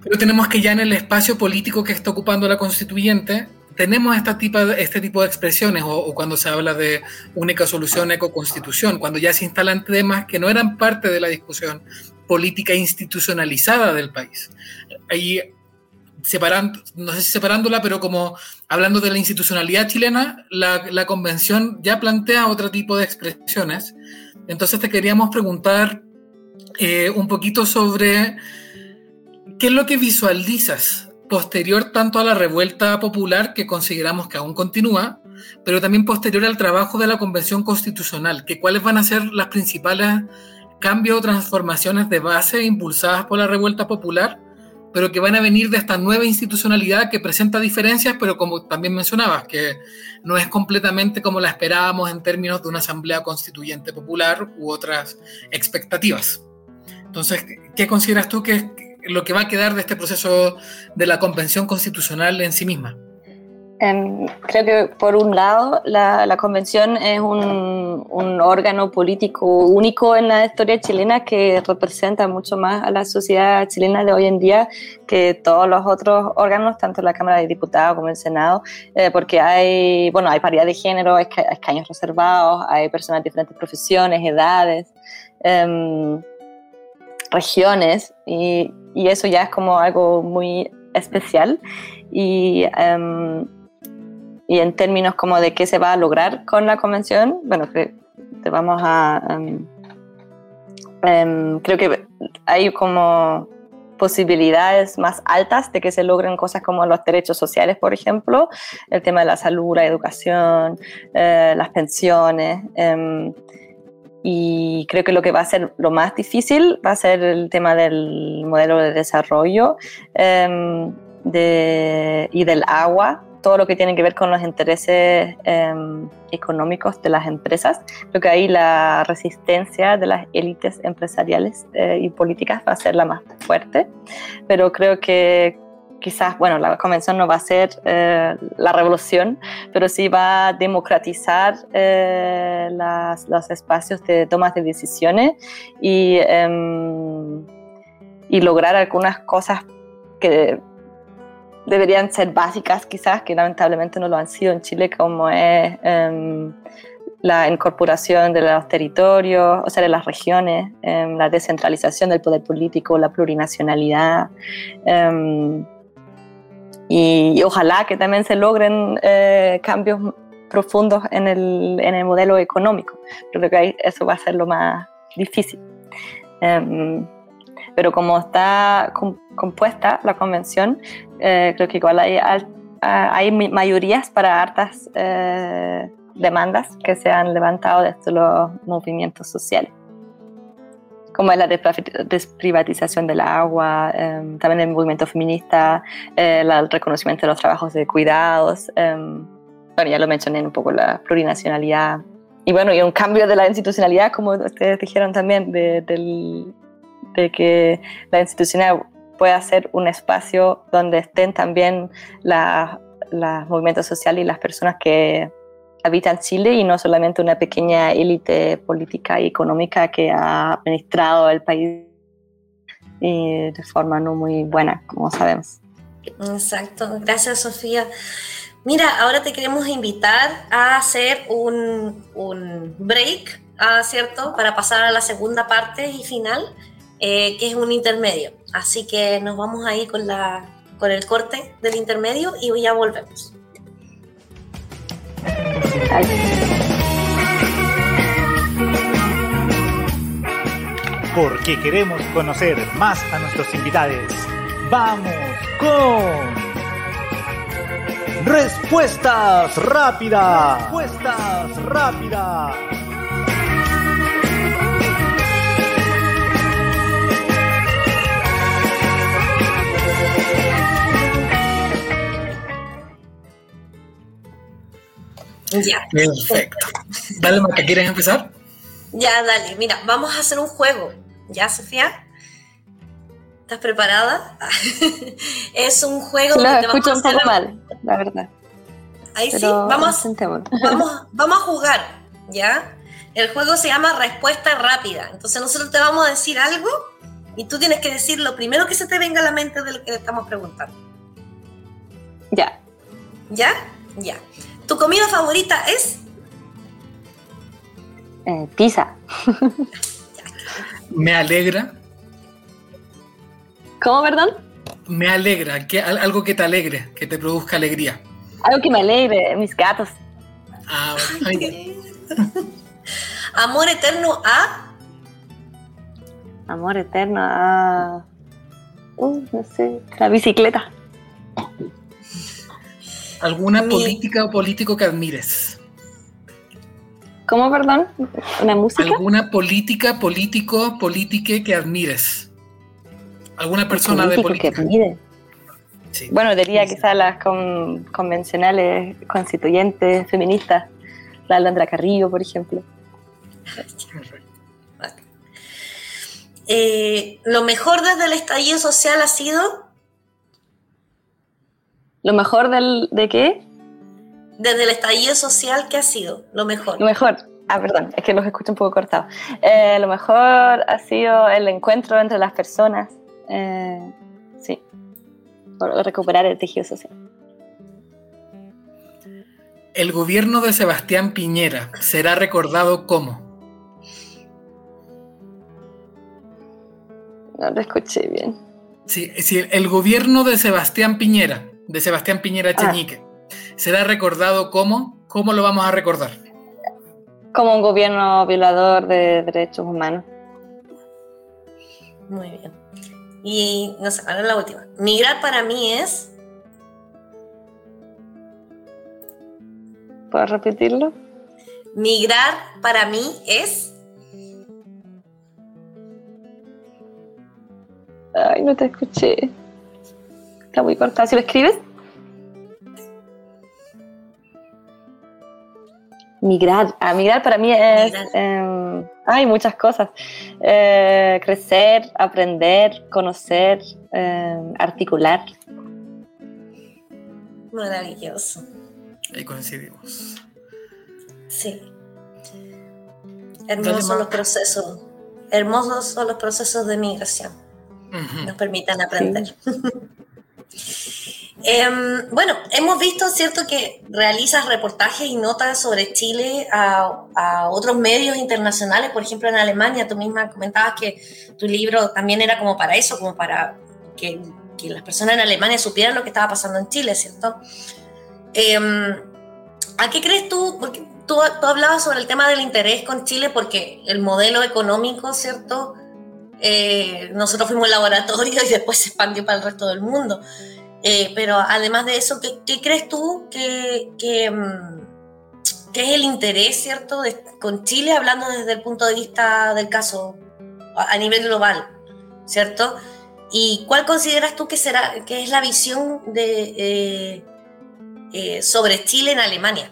Pero tenemos que ya en el espacio político que está ocupando la constituyente, tenemos esta tipo este tipo de expresiones, o, cuando se habla de única solución ecoconstitución, cuando ya se instalan temas que no eran parte de la discusión política institucionalizada del país. Ahí separando, no sé si separándola, pero como hablando de la institucionalidad chilena, la, convención ya plantea otro tipo de expresiones. Entonces te queríamos preguntar eh, un poquito sobre qué es lo que visualizas posterior tanto a la revuelta popular que consideramos que aún continúa, pero también posterior al trabajo de la convención constitucional, que cuáles van a ser las principales cambios o transformaciones de base impulsadas por la revuelta popular pero que van a venir de esta nueva institucionalidad que presenta diferencias, pero como también mencionabas, que no es completamente como la esperábamos en términos de una asamblea constituyente popular u otras expectativas. Entonces, ¿qué consideras tú que lo que va a quedar de este proceso de la convención constitucional en sí misma?
Em, creo que por un lado la, convención es un, un, órgano político único en la historia chilena que representa mucho más a la sociedad chilena de hoy en día que todos los otros órganos, tanto la Cámara de Diputados como el Senado, eh, porque hay, bueno, hay paridad de género, escaños reservados, hay personas de diferentes profesiones, edades, em, regiones, y, y, eso ya es como algo muy especial. Y em, y en términos como de qué se va a lograr con la convención, bueno, que te vamos a... Em, em, creo que hay como posibilidades más altas de que se logren cosas como los derechos sociales, por ejemplo, el tema de la salud, la educación, eh, las pensiones. Em, y creo que lo que va a ser lo más difícil va a ser el tema del modelo de desarrollo de, y del agua, todo lo que tiene que ver con los intereses em, económicos de las empresas. Creo que ahí la resistencia de las élites empresariales eh, y políticas va a ser la más fuerte, pero creo que quizás, bueno, la convención no va a ser eh, la revolución, pero sí va a democratizar eh, los espacios de tomas de decisiones y, em, y lograr algunas cosas que deberían ser básicas quizás, que lamentablemente no lo han sido en Chile, como es em, la incorporación de los territorios, o sea, de las regiones, em, la descentralización del poder político, la plurinacionalidad. Em, y, ojalá que también se logren eh, cambios profundos en el, en el, modelo económico. Creo que eso va a ser lo más difícil pero como está compuesta la convención, eh, creo que igual hay, hay mayorías para hartas eh, demandas que se han levantado desde los movimientos sociales. Como la desprivatización del agua, em, también el movimiento feminista, eh, el reconocimiento de los trabajos de cuidados, em, bueno, ya lo mencioné un poco, la plurinacionalidad, y bueno, y un cambio de la institucionalidad, como ustedes dijeron también, de, de que la institucionalidad pueda ser un espacio donde estén también los movimientos sociales y las personas que habitan Chile y no solamente una pequeña élite política y económica que ha administrado el país de forma no muy buena, como sabemos.
Exacto, gracias Sofía. Mira, ahora te queremos invitar a hacer un, un break, ¿ah, ¿cierto? Para pasar a la segunda parte y final, eh, que es un intermedio. Así que nos vamos a ir con, la, con el corte del intermedio y ya volvemos.
Porque queremos conocer más a nuestros invitados. Vamos con... Respuestas rápidas. Respuestas rápidas.
Ya.
Perfecto. Dale, Maca, ¿quieres empezar?
Ya, dale. Mira, vamos a hacer un juego. ¿Ya, Sofía? ¿Estás preparada? es un juego
que te escucho un poco mal, la verdad.
Ahí sí, vamos, vamos, vamos a jugar, ¿ya? El juego se llama Respuesta Rápida. Entonces nosotros te vamos a decir algo y tú tienes que decir lo primero que se te venga a la mente de lo que le estamos preguntando.
Ya.
¿Ya? Ya. ¿Tu comida favorita es?
Eh, pizza.
Me alegra.
¿Cómo, perdón?
Me alegra, que, algo que te alegre, que te produzca alegría.
Algo que me alegre, mis gatos.
Ah,
Amor eterno a.
Amor eterno a. Uh, no sé, la bicicleta.
¿Alguna política o político que admires?
¿Cómo, perdón? ¿Una música?
¿Alguna política, político, política que admires? ¿Alguna persona de política?
que admire? Bueno, diría quizás las convencionales constituyentes feministas, la Alondra Carrillo, por ejemplo.
Eh, ¿Lo mejor desde el estallido social ha sido?
¿Lo mejor del, de qué?
Desde el estallido social, ¿qué ha sido? Lo mejor.
Lo mejor. Ah, perdón, es que los escucho un poco cortados. Eh, lo mejor ha sido el encuentro entre las personas. Eh, sí. Por recuperar el tejido social.
El gobierno de Sebastián Piñera será recordado como.
No lo escuché bien.
Sí, sí, el gobierno de Sebastián Piñera de Sebastián Piñera ah. Cheñique. ¿Será recordado como? ¿Cómo lo vamos a recordar?
Como un gobierno violador de derechos humanos.
Muy bien. Y no sé, ahora la última. Migrar para mí es.
¿Puedes repetirlo?
Migrar para mí es.
Ay, no te escuché muy corta. ¿Si lo escribes? Migrar. a ah, migrar para mí es. Em, hay muchas cosas. Eh, crecer, aprender, conocer, em, articular.
Maravilloso.
Ahí coincidimos.
Sí. Hermosos son los procesos. Hermosos son los procesos de migración. Nos permitan aprender. Em, bueno, hemos visto, ¿cierto?, que realizas reportajes y notas sobre Chile a, otros medios internacionales, por ejemplo, en Alemania. Tú misma comentabas que tu libro también era como para eso, como para que, las personas en Alemania supieran lo que estaba pasando en Chile, ¿cierto? Em, ¿A qué crees tú? Porque tú, hablabas sobre el tema del interés con Chile porque el modelo económico, ¿cierto? Eh, nosotros fuimos laboratorio y después se expandió para el resto del mundo. Eh, pero además de eso, ¿qué, crees tú que, mm, que, es el interés, ¿cierto?, con Chile, hablando desde el punto de vista del caso a nivel global, ¿cierto? ¿Y cuál consideras tú que, será, que es la visión eh, sobre Chile en Alemania?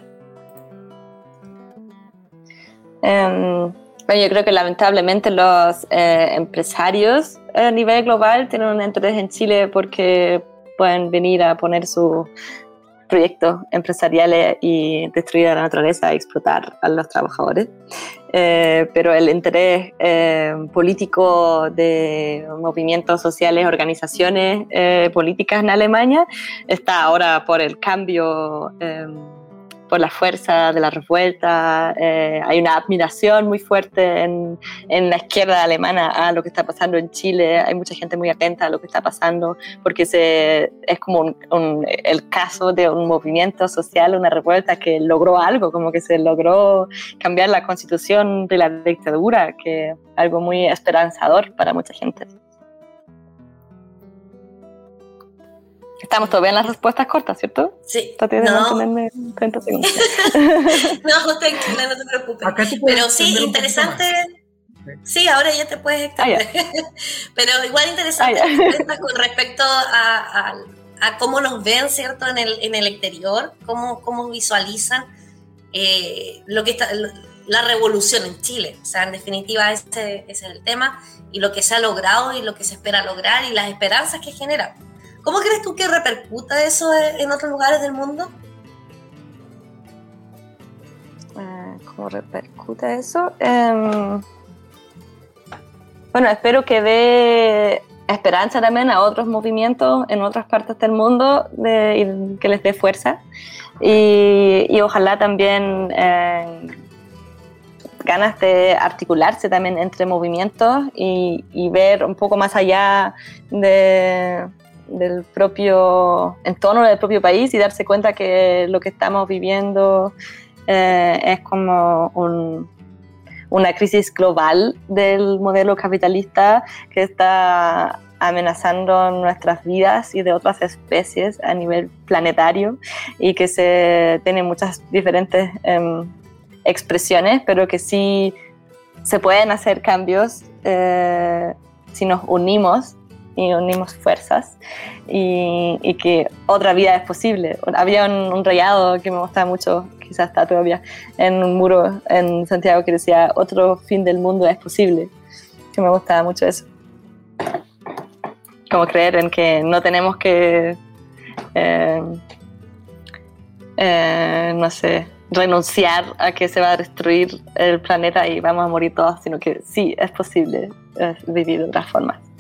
Em, bueno, yo creo que lamentablemente los eh, empresarios a nivel global tienen un interés en Chile porque pueden venir a poner sus proyectos empresariales y destruir a la naturaleza, explotar a los trabajadores. Eh, pero el interés eh, político de movimientos sociales, organizaciones políticas en Alemania está ahora por el cambio em, por la fuerza de la revuelta. Eh, hay una admiración muy fuerte en, en, la izquierda alemana a lo que está pasando en Chile. Hay mucha gente muy atenta a lo que está pasando porque se, es como un, el caso de un movimiento social, una revuelta que logró algo, como que se logró cambiar la constitución de la dictadura, que algo muy esperanzador para mucha gente. Estamos todavía en las respuestas cortas, ¿cierto?
Sí.
Traté de mantenerme 30 segundos.
no, tranquila, no te preocupes. Pero sí, interesante. Sí, ahora ya te puedes ah, extender. Pero igual interesante ah, con respecto a, a, cómo nos ven, ¿cierto? En el, en el exterior, cómo, cómo visualizan eh, lo que está, la revolución en Chile. O sea, en definitiva, ese, ese es el tema y lo que se ha logrado y lo que se espera lograr y las esperanzas que genera. ¿Cómo crees tú que repercuta eso en otros lugares del mundo?
Eh, ¿Cómo repercute eso? Em, bueno, espero que dé esperanza también a otros movimientos en otras partes del mundo de, que les dé fuerza y, ojalá también eh, ganas de articularse también entre movimientos y ver un poco más allá de del propio entorno del propio país y darse cuenta que lo que estamos viviendo eh, es como una crisis global del modelo capitalista que está amenazando nuestras vidas y de otras especies a nivel planetario y que se tiene muchas diferentes em, expresiones, pero que sí se pueden hacer cambios eh, si nos unimos y unimos fuerzas y, que otra vida es posible. Había un, rayado que me gustaba mucho, quizás está todavía, en un muro en Santiago que decía, otro fin del mundo es posible, que me gustaba mucho eso. Como creer en que no tenemos que, eh, eh, no sé, renunciar a que se va a destruir el planeta y vamos a morir todos, sino que sí, es posible vivir de otras formas.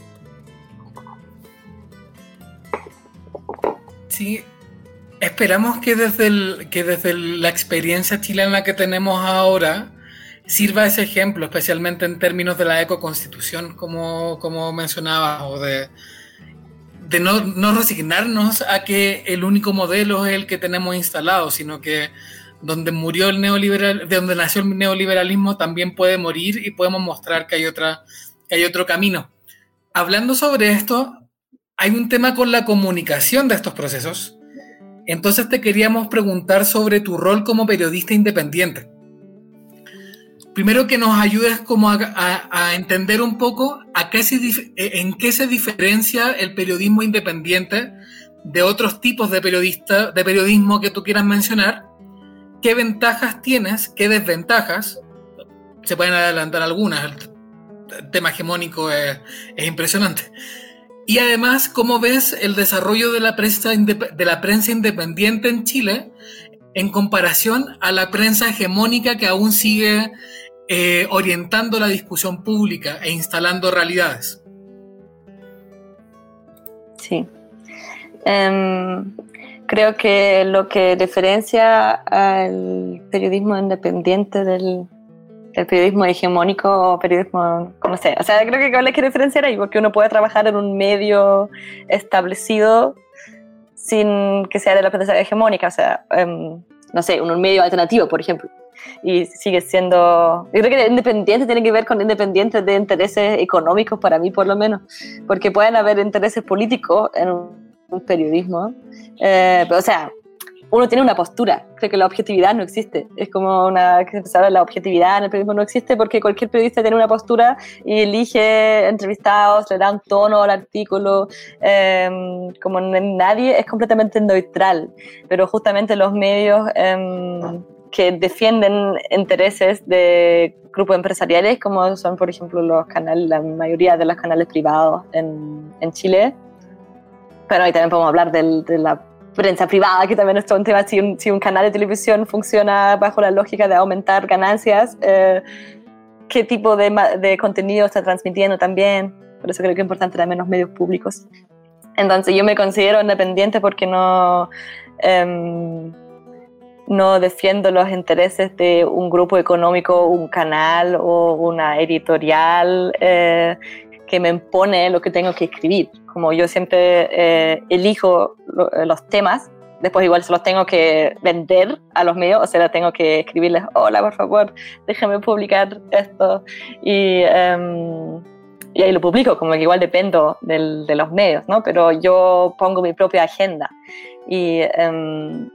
Sí, esperamos que desde, que desde la experiencia chilena que tenemos ahora sirva ese ejemplo, especialmente en términos de la ecoconstitución, como, como mencionaba, o de, no, resignarnos a que el único modelo es el que tenemos instalado, sino que donde murió el neoliberal, de donde nació el neoliberalismo también puede morir y podemos mostrar que hay, otra, que hay otro camino. Hablando sobre esto, hay un tema con la comunicación de estos procesos. Entonces te queríamos preguntar sobre tu rol como periodista independiente. Primero que nos ayudes como a, entender un poco a qué en qué se diferencia el periodismo independiente de otros tipos de, periodista, de periodismo que tú quieras mencionar. ¿Qué ventajas tienes? ¿Qué desventajas? Se pueden adelantar algunas. El tema hegemónico es impresionante. Y además, ¿cómo ves el desarrollo de la, prensa de la prensa independiente en Chile en comparación a la prensa hegemónica que aún sigue eh, orientando la discusión pública e instalando realidades?
Sí. Em, creo que lo que diferencia al periodismo independiente del el periodismo hegemónico periodismo, no sé, o sea, creo que hay que diferenciar ahí, porque uno puede trabajar en un medio establecido sin que sea de la prensa hegemónica, o sea, em, no sé, un medio alternativo, por ejemplo, y sigue siendo, yo creo que independiente tiene que ver con independientes de intereses económicos para mí, por lo menos, porque pueden haber intereses políticos en un, periodismo, eh, pero, o sea, uno tiene una postura. Creo que la objetividad no existe. Es como una que se habla la objetividad en el periodismo no existe porque cualquier periodista tiene una postura y elige entrevistados, le da un tono al artículo. Em, como nadie es completamente neutral, pero justamente los medios em, que defienden intereses de grupos empresariales, como son, por ejemplo, los canales, la mayoría de los canales privados en, en Chile. Pero ahí también podemos hablar del, de la prensa privada, que también es todo un tema, si un, si un canal de televisión funciona bajo la lógica de aumentar ganancias, eh, qué tipo de, de, contenido está transmitiendo también. Por eso creo que es importante también los medios públicos. Entonces yo me considero independiente porque no, eh, no defiendo los intereses de un grupo económico, un canal o una editorial eh, que me impone lo que tengo que escribir como yo siempre eh, elijo eh, los temas, después igual se los tengo que vender a los medios, o sea, tengo que escribirles, hola, por favor, déjame publicar esto. Y, em, y ahí lo publico, como que igual dependo del, de los medios, ¿no? Pero yo pongo mi propia agenda. Y em,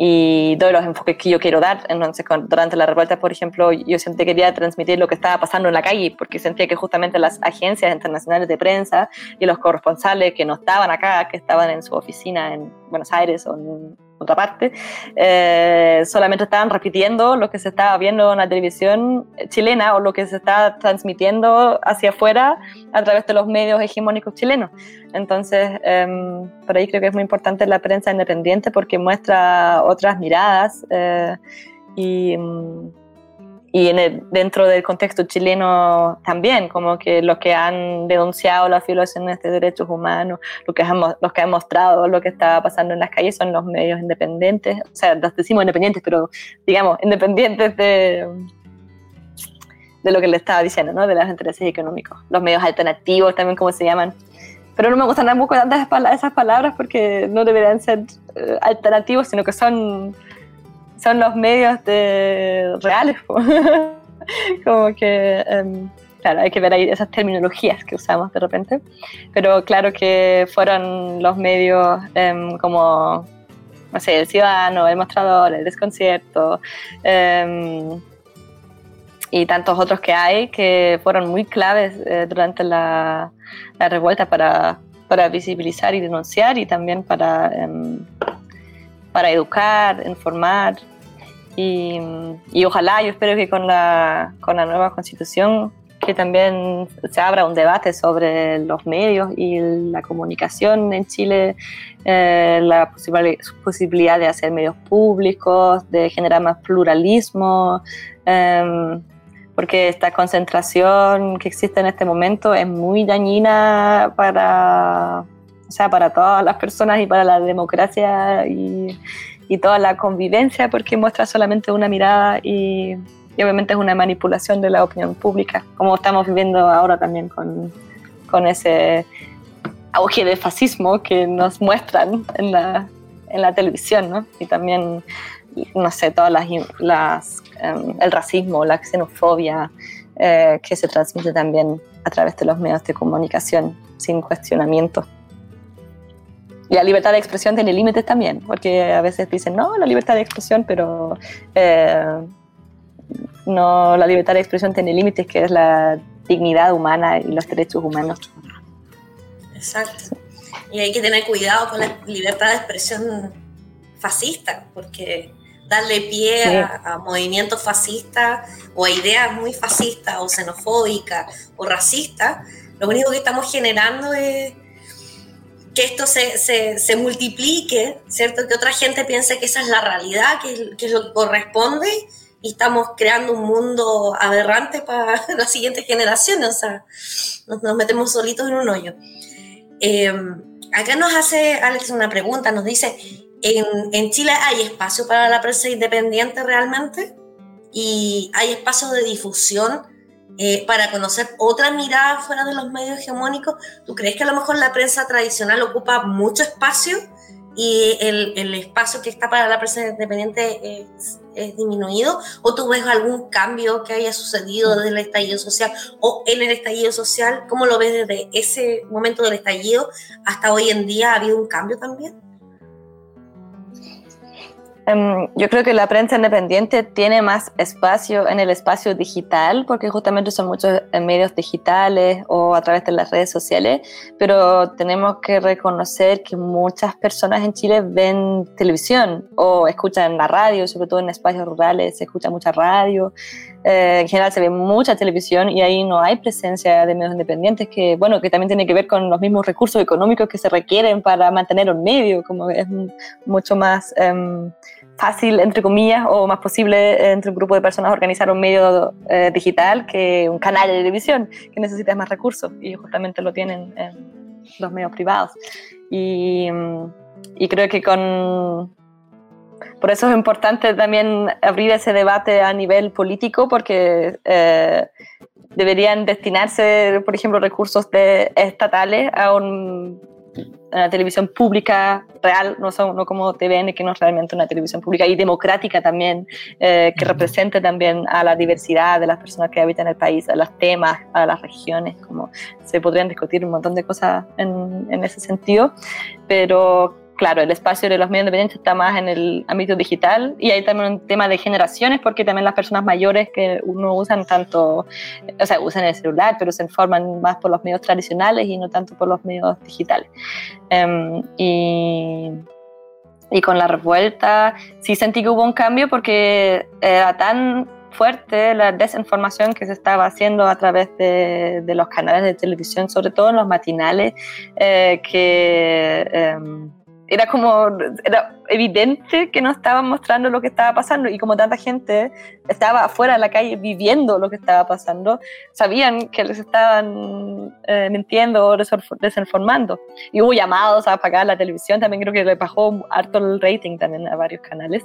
y doy los enfoques que yo quiero dar. Entonces, durante la revuelta, por ejemplo, yo siempre quería transmitir lo que estaba pasando en la calle, porque sentía que justamente las agencias internacionales de prensa y los corresponsales que no estaban acá, que estaban en su oficina en Buenos Aires o en otra parte, eh, solamente estaban repitiendo lo que se estaba viendo en la televisión chilena o lo que se está transmitiendo hacia afuera a través de los medios hegemónicos chilenos. Entonces, em, por ahí creo que es muy importante la prensa independiente porque muestra otras miradas eh, y... Y en dentro del contexto chileno también, como que los que han denunciado las violaciones de derechos humanos, lo que han, los que han mostrado lo que está pasando en las calles son los medios independientes, o sea, decimos independientes, pero digamos, independientes de, de lo que le estaba diciendo, ¿no? de los intereses económicos. Los medios alternativos también, como se llaman. Pero no me gustan tampoco tantas esas palabras porque no deberían ser eh, alternativos, sino que son son los medios de reales. como que, em, claro, hay que ver ahí esas terminologías que usamos de repente. Pero claro que fueron los medios em, como, no sé, el Ciudadano, el Mostrador, el Desconcierto. Em, y tantos otros que hay que fueron muy claves eh, durante la, la revuelta para, para, visibilizar y denunciar y también para para educar, informar. Y, y, ojalá, yo espero que con la, con la nueva constitución, que también se abra un debate sobre los medios y la comunicación en Chile, eh, la posibilidad de hacer medios públicos, de generar más pluralismo, eh, porque esta concentración que existe en este momento es muy dañina para o sea, para todas las personas y para la democracia y, toda la convivencia, porque muestra solamente una mirada y, obviamente es una manipulación de la opinión pública, como estamos viviendo ahora también con, ese auge de fascismo que nos muestran en la, en la televisión, ¿no? Y también, no sé, todas las, um, el racismo, la xenofobia eh, que se transmite también a través de los medios de comunicación sin cuestionamiento. Y la libertad de expresión tiene límites también, porque a veces dicen, no, la libertad de expresión, pero eh, no, la libertad de expresión tiene límites, que es la dignidad humana y los derechos humanos.
Exacto. Y hay que tener cuidado con la libertad de expresión fascista, porque darle pie a, a, movimientos fascistas o a ideas muy fascistas o xenofóbicas o racistas, lo único que estamos generando es que esto se, se, se, multiplique, ¿cierto? Que otra gente piense que esa es la realidad, que, que, es lo que corresponde, y estamos creando un mundo aberrante para las siguientes generaciones, o sea, nos, nos metemos solitos en un hoyo. Eh, acá nos hace Alex una pregunta, nos dice, ¿en, ¿en Chile hay espacio para la prensa independiente realmente? ¿Y hay espacio de difusión? Eh, para conocer otra mirada fuera de los medios hegemónicos? ¿Tú crees que a lo mejor la prensa tradicional ocupa mucho espacio y el, el espacio que está para la prensa independiente es, es, disminuido? ¿O tú ves algún cambio que haya sucedido desde el estallido social o en el estallido social? ¿Cómo lo ves desde ese momento del estallido hasta hoy en día? ¿Ha habido un cambio también?
Em, yo creo que la prensa independiente tiene más espacio en el espacio digital, porque justamente son muchos medios digitales o a través de las redes sociales, pero tenemos que reconocer que muchas personas en Chile ven televisión o escuchan la radio, sobre todo en espacios rurales se escucha mucha radio, eh, en general se ve mucha televisión y ahí no hay presencia de medios independientes, que bueno, que también tiene que ver con los mismos recursos económicos que se requieren para mantener un medio, como es mucho más... Em, fácil, entre comillas, o más posible entre un grupo de personas organizar un medio eh, digital que un canal de televisión, que necesita más recursos y justamente lo tienen en los medios privados. Y, y creo que con... Por eso es importante también abrir ese debate a nivel político, porque eh, deberían destinarse, por ejemplo, recursos de, estatales a un una televisión pública real, no, son, no como TVN, que no es realmente una televisión pública y democrática también, eh, que represente también a la diversidad de las personas que habitan el país, a los temas, a las regiones, como se podrían discutir un montón de cosas en, en ese sentido, pero claro, el espacio de los medios independientes está más en el ámbito digital y hay también un tema de generaciones porque también las personas mayores que no usan tanto, o sea, usan el celular, pero se informan más por los medios tradicionales y no tanto por los medios digitales. Em, y, y con la revuelta sí sentí que hubo un cambio porque era tan fuerte la desinformación que se estaba haciendo a través de, de los canales de televisión, sobre todo en los matinales, eh, que... Eh, era como, era evidente que no estaban mostrando lo que estaba pasando y como tanta gente estaba afuera en la calle viviendo lo que estaba pasando, sabían que les estaban eh, mintiendo o desinformando. Y hubo llamados a apagar la televisión, también creo que le bajó harto el rating también a varios canales.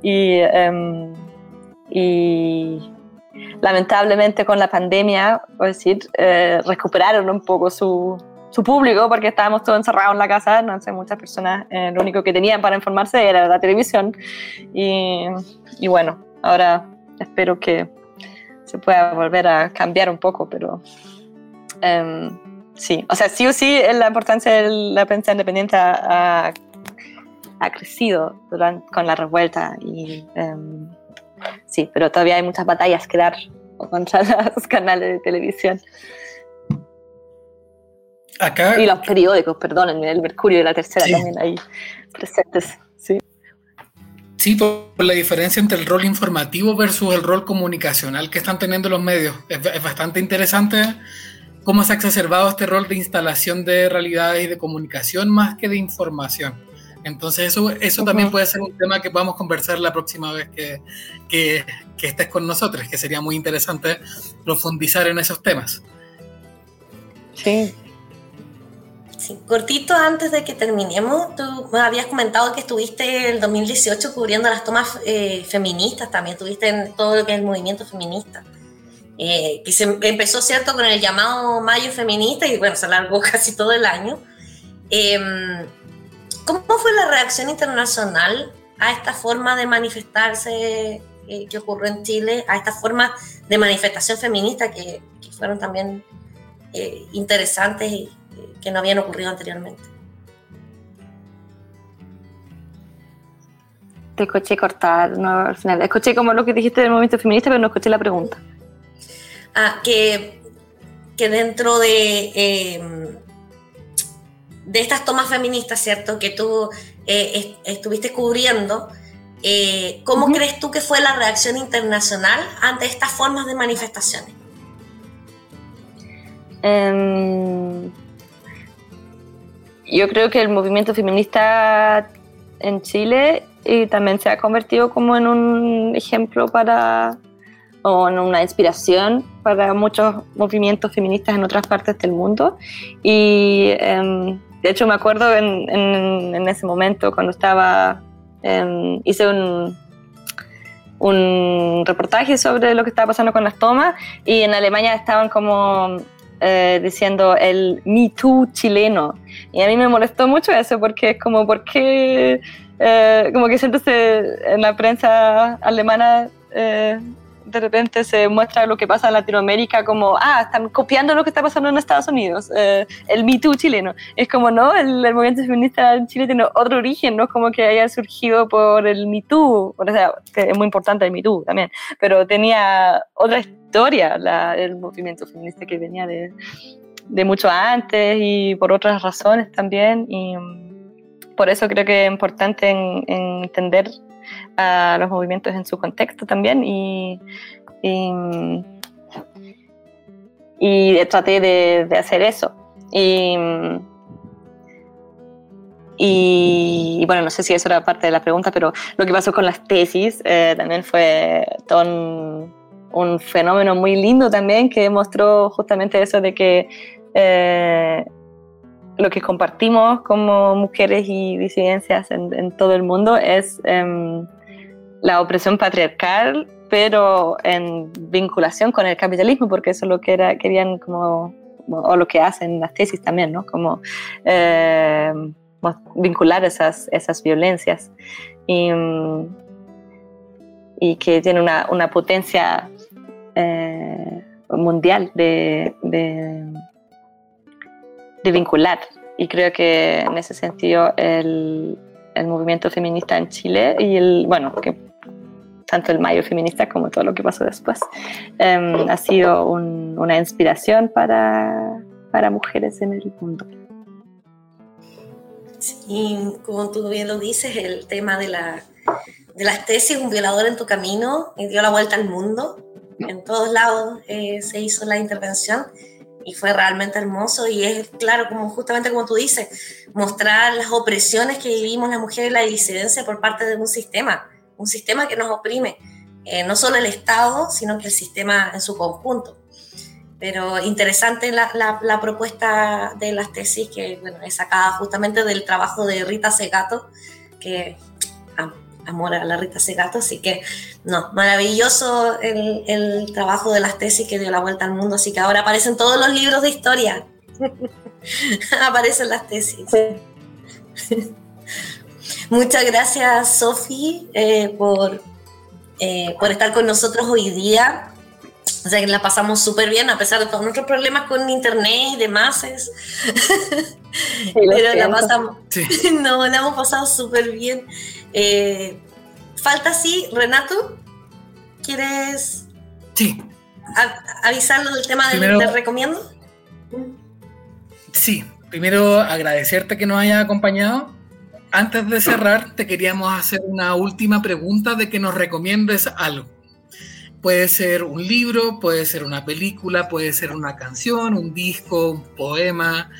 Y, em, y lamentablemente con la pandemia, es decir, eh, recuperaron un poco su su público, porque estábamos todos encerrados en la casa, no sé, muchas personas, eh, lo único que tenían para informarse era la televisión. Y, y, bueno, ahora espero que se pueda volver a cambiar un poco, pero um, sí, o sea, sí o sí la importancia de la prensa independiente ha, ha crecido durante, con la revuelta y um, sí, pero todavía hay muchas batallas que dar contra los canales de televisión y los periódicos, perdón, el Mercurio y la Tercera también ahí presentes. Sí.
Sí, por la diferencia entre el rol informativo versus el rol comunicacional que están teniendo los medios. Es, bastante interesante cómo se ha exacerbado este rol de instalación de realidades y de comunicación más que de información. Entonces eso, eso también puede ser un tema que podamos conversar la próxima vez que, que, que estés con nosotros, que sería muy interesante profundizar en esos temas.
Sí,
cortito antes de que terminemos, tú me habías comentado que estuviste el 2018 cubriendo las tomas eh, feministas, también estuviste en todo lo que es el movimiento feminista, eh, que se empezó, ¿cierto?, con el llamado Mayo Feminista y bueno, se alargó casi todo el año. Em, ¿Cómo fue la reacción internacional a esta forma de manifestarse eh, que ocurrió en Chile, a esta forma de manifestación feminista que, que fueron también interesantes y que no habían ocurrido anteriormente.
Te escuché cortar, no, al final. Escuché como lo que dijiste del movimiento feminista, pero no escuché la pregunta.
Ah, que, que dentro de, em, de estas tomas feministas, ¿cierto? Que tú eh, estuviste cubriendo, eh, ¿cómo crees tú que fue la reacción internacional ante estas formas de manifestaciones?
Um yo creo que el movimiento feminista en Chile y también se ha convertido como en un ejemplo para o en una inspiración para muchos movimientos feministas en otras partes del mundo. Y em, de hecho me acuerdo en, en, ese momento cuando estaba, em, hice un, un reportaje sobre lo que estaba pasando con las tomas y en Alemania estaban como eh, diciendo el Me Too chileno. Y a mí me molestó mucho eso porque es como, ¿por qué? Eh, como que siempre se, en la prensa alemana eh, de repente se muestra lo que pasa en Latinoamérica como, ah, están copiando lo que está pasando en Estados Unidos, eh, el Me Too chileno. Es como, no, el, movimiento feminista en Chile tiene otro origen, no es como que haya surgido por el Me Too, o sea, que es muy importante el Me Too también, pero tenía otra historia la, el movimiento feminista que venía de, de mucho antes y por otras razones también. Y mm, por eso creo que es importante entender a los movimientos en su contexto también y, y, traté de, hacer eso. Y, y, bueno, no sé si eso era parte de la pregunta, pero lo que pasó con las tesis eh, también fue todo un, fenómeno muy lindo también que mostró justamente eso de que eh, lo que compartimos como mujeres y disidencias en, todo el mundo es em, la opresión patriarcal, pero en vinculación con el capitalismo, porque eso es lo que era, querían como, o lo que hacen las tesis también, ¿no? Como eh, vincular esas, esas violencias. Y, y que tiene una, una potencia eh, mundial de, de, de vincular. Y creo que en ese sentido el, el movimiento feminista en Chile y el, bueno, que tanto el Mayo feminista como todo lo que pasó después, em, ha sido una inspiración para, para mujeres en el mundo.
Sí, como tú bien lo dices, el tema de, la, de las tesis, un violador en tu camino, dio la vuelta al mundo. En todos lados eh, se hizo la intervención y fue realmente hermoso y es claro, como justamente como tú dices, mostrar las opresiones que vivimos las mujeres y la disidencia por parte de un sistema un sistema que nos oprime, eh, no solo el Estado, sino que el sistema en su conjunto. Pero interesante la, la, propuesta de las tesis, que bueno, es sacada justamente del trabajo de Rita Segato, que amor a la Rita Segato, así que no, maravilloso el, el, trabajo de las tesis que dio la vuelta al mundo, así que ahora aparecen todos los libros de historia, aparecen las tesis. Muchas gracias, Sofi, eh, por, eh, por estar con nosotros hoy día. O sea que la pasamos súper bien, a pesar de todos nuestros problemas con internet y demás. Pero la pasamos. no, la hemos pasado súper bien. Eh, falta sí, Renato, ¿quieres
sí.
avisarlo del tema del, del recomiendo?
Sí, primero agradecerte que nos hayas acompañado antes de cerrar, te queríamos hacer una última pregunta de que nos recomiendes algo. Puede ser un libro, puede ser una película, puede ser una canción, un disco, un poema,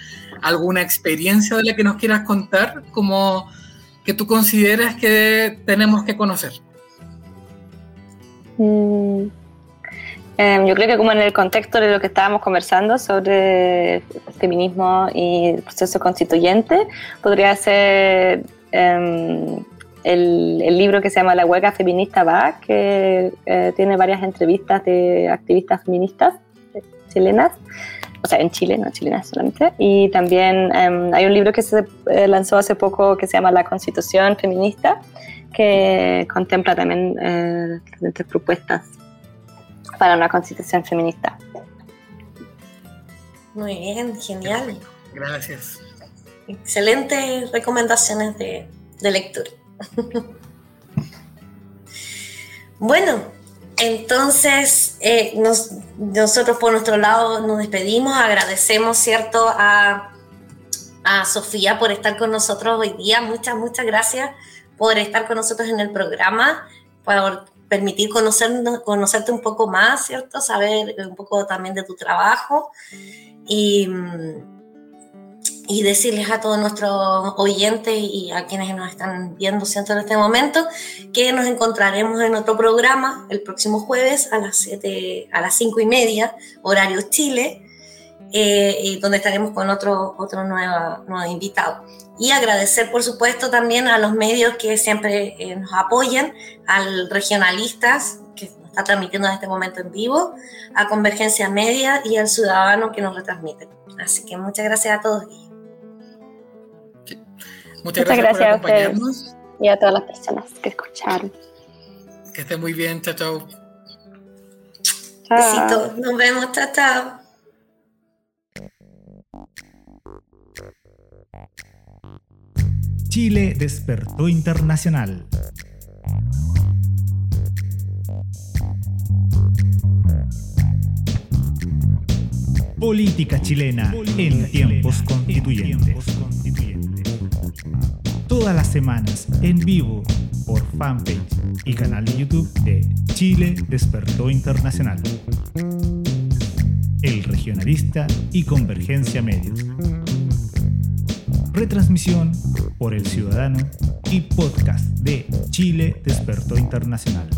alguna experiencia de la que nos quieras contar, como que tú consideras que tenemos que conocer.
Mm, em, yo creo que como en el contexto de lo que estábamos conversando sobre feminismo y proceso constituyente, podría ser em, el, libro que se llama La hueca feminista va, que eh, tiene varias entrevistas de activistas feministas chilenas, o sea, en Chile, no chilenas solamente. Y también em, hay un libro que se eh, lanzó hace poco que se llama La Constitución Feminista, que contempla también eh, diferentes propuestas para una constitución feminista.
Muy bien, genial.
Gracias.
Excelentes recomendaciones de, lectura. bueno, entonces eh, nosotros por nuestro lado nos despedimos, agradecemos, ¿cierto?, a, a Sofía por estar con nosotros hoy día. Muchas, muchas gracias por estar con nosotros en el programa, por permitir conocerte un poco más, ¿cierto? Saber un poco también de tu trabajo y, y decirles a todos nuestros oyentes y a quienes nos están viendo, ¿cierto? En este momento, que nos encontraremos en otro programa el próximo jueves a las, 7, a las 5 y media, horario Chile, eh, y donde estaremos con otro, otro nuevo, nuevo invitado y agradecer por supuesto también a los medios que siempre eh, nos apoyan, al Regionalistas que nos está transmitiendo en este momento en vivo, a Convergencia Media y al Ciudadano que nos retransmite. Así que muchas gracias a todos.
Muchas, gracias, por acompañarnos.
y a todas las personas que escucharon.
Que esté muy bien, chao, chao.
Besitos. Nos vemos. Chao, chao.
Chile despertó internacional. Política chilena en tiempos constituyentes. Todas las semanas en vivo por fanpage y canal de YouTube de Chile Despertó Internacional. El Regionalista y Convergencia Medios. Retransmisión por El Ciudadano y podcast de Chile Despertó Internacional.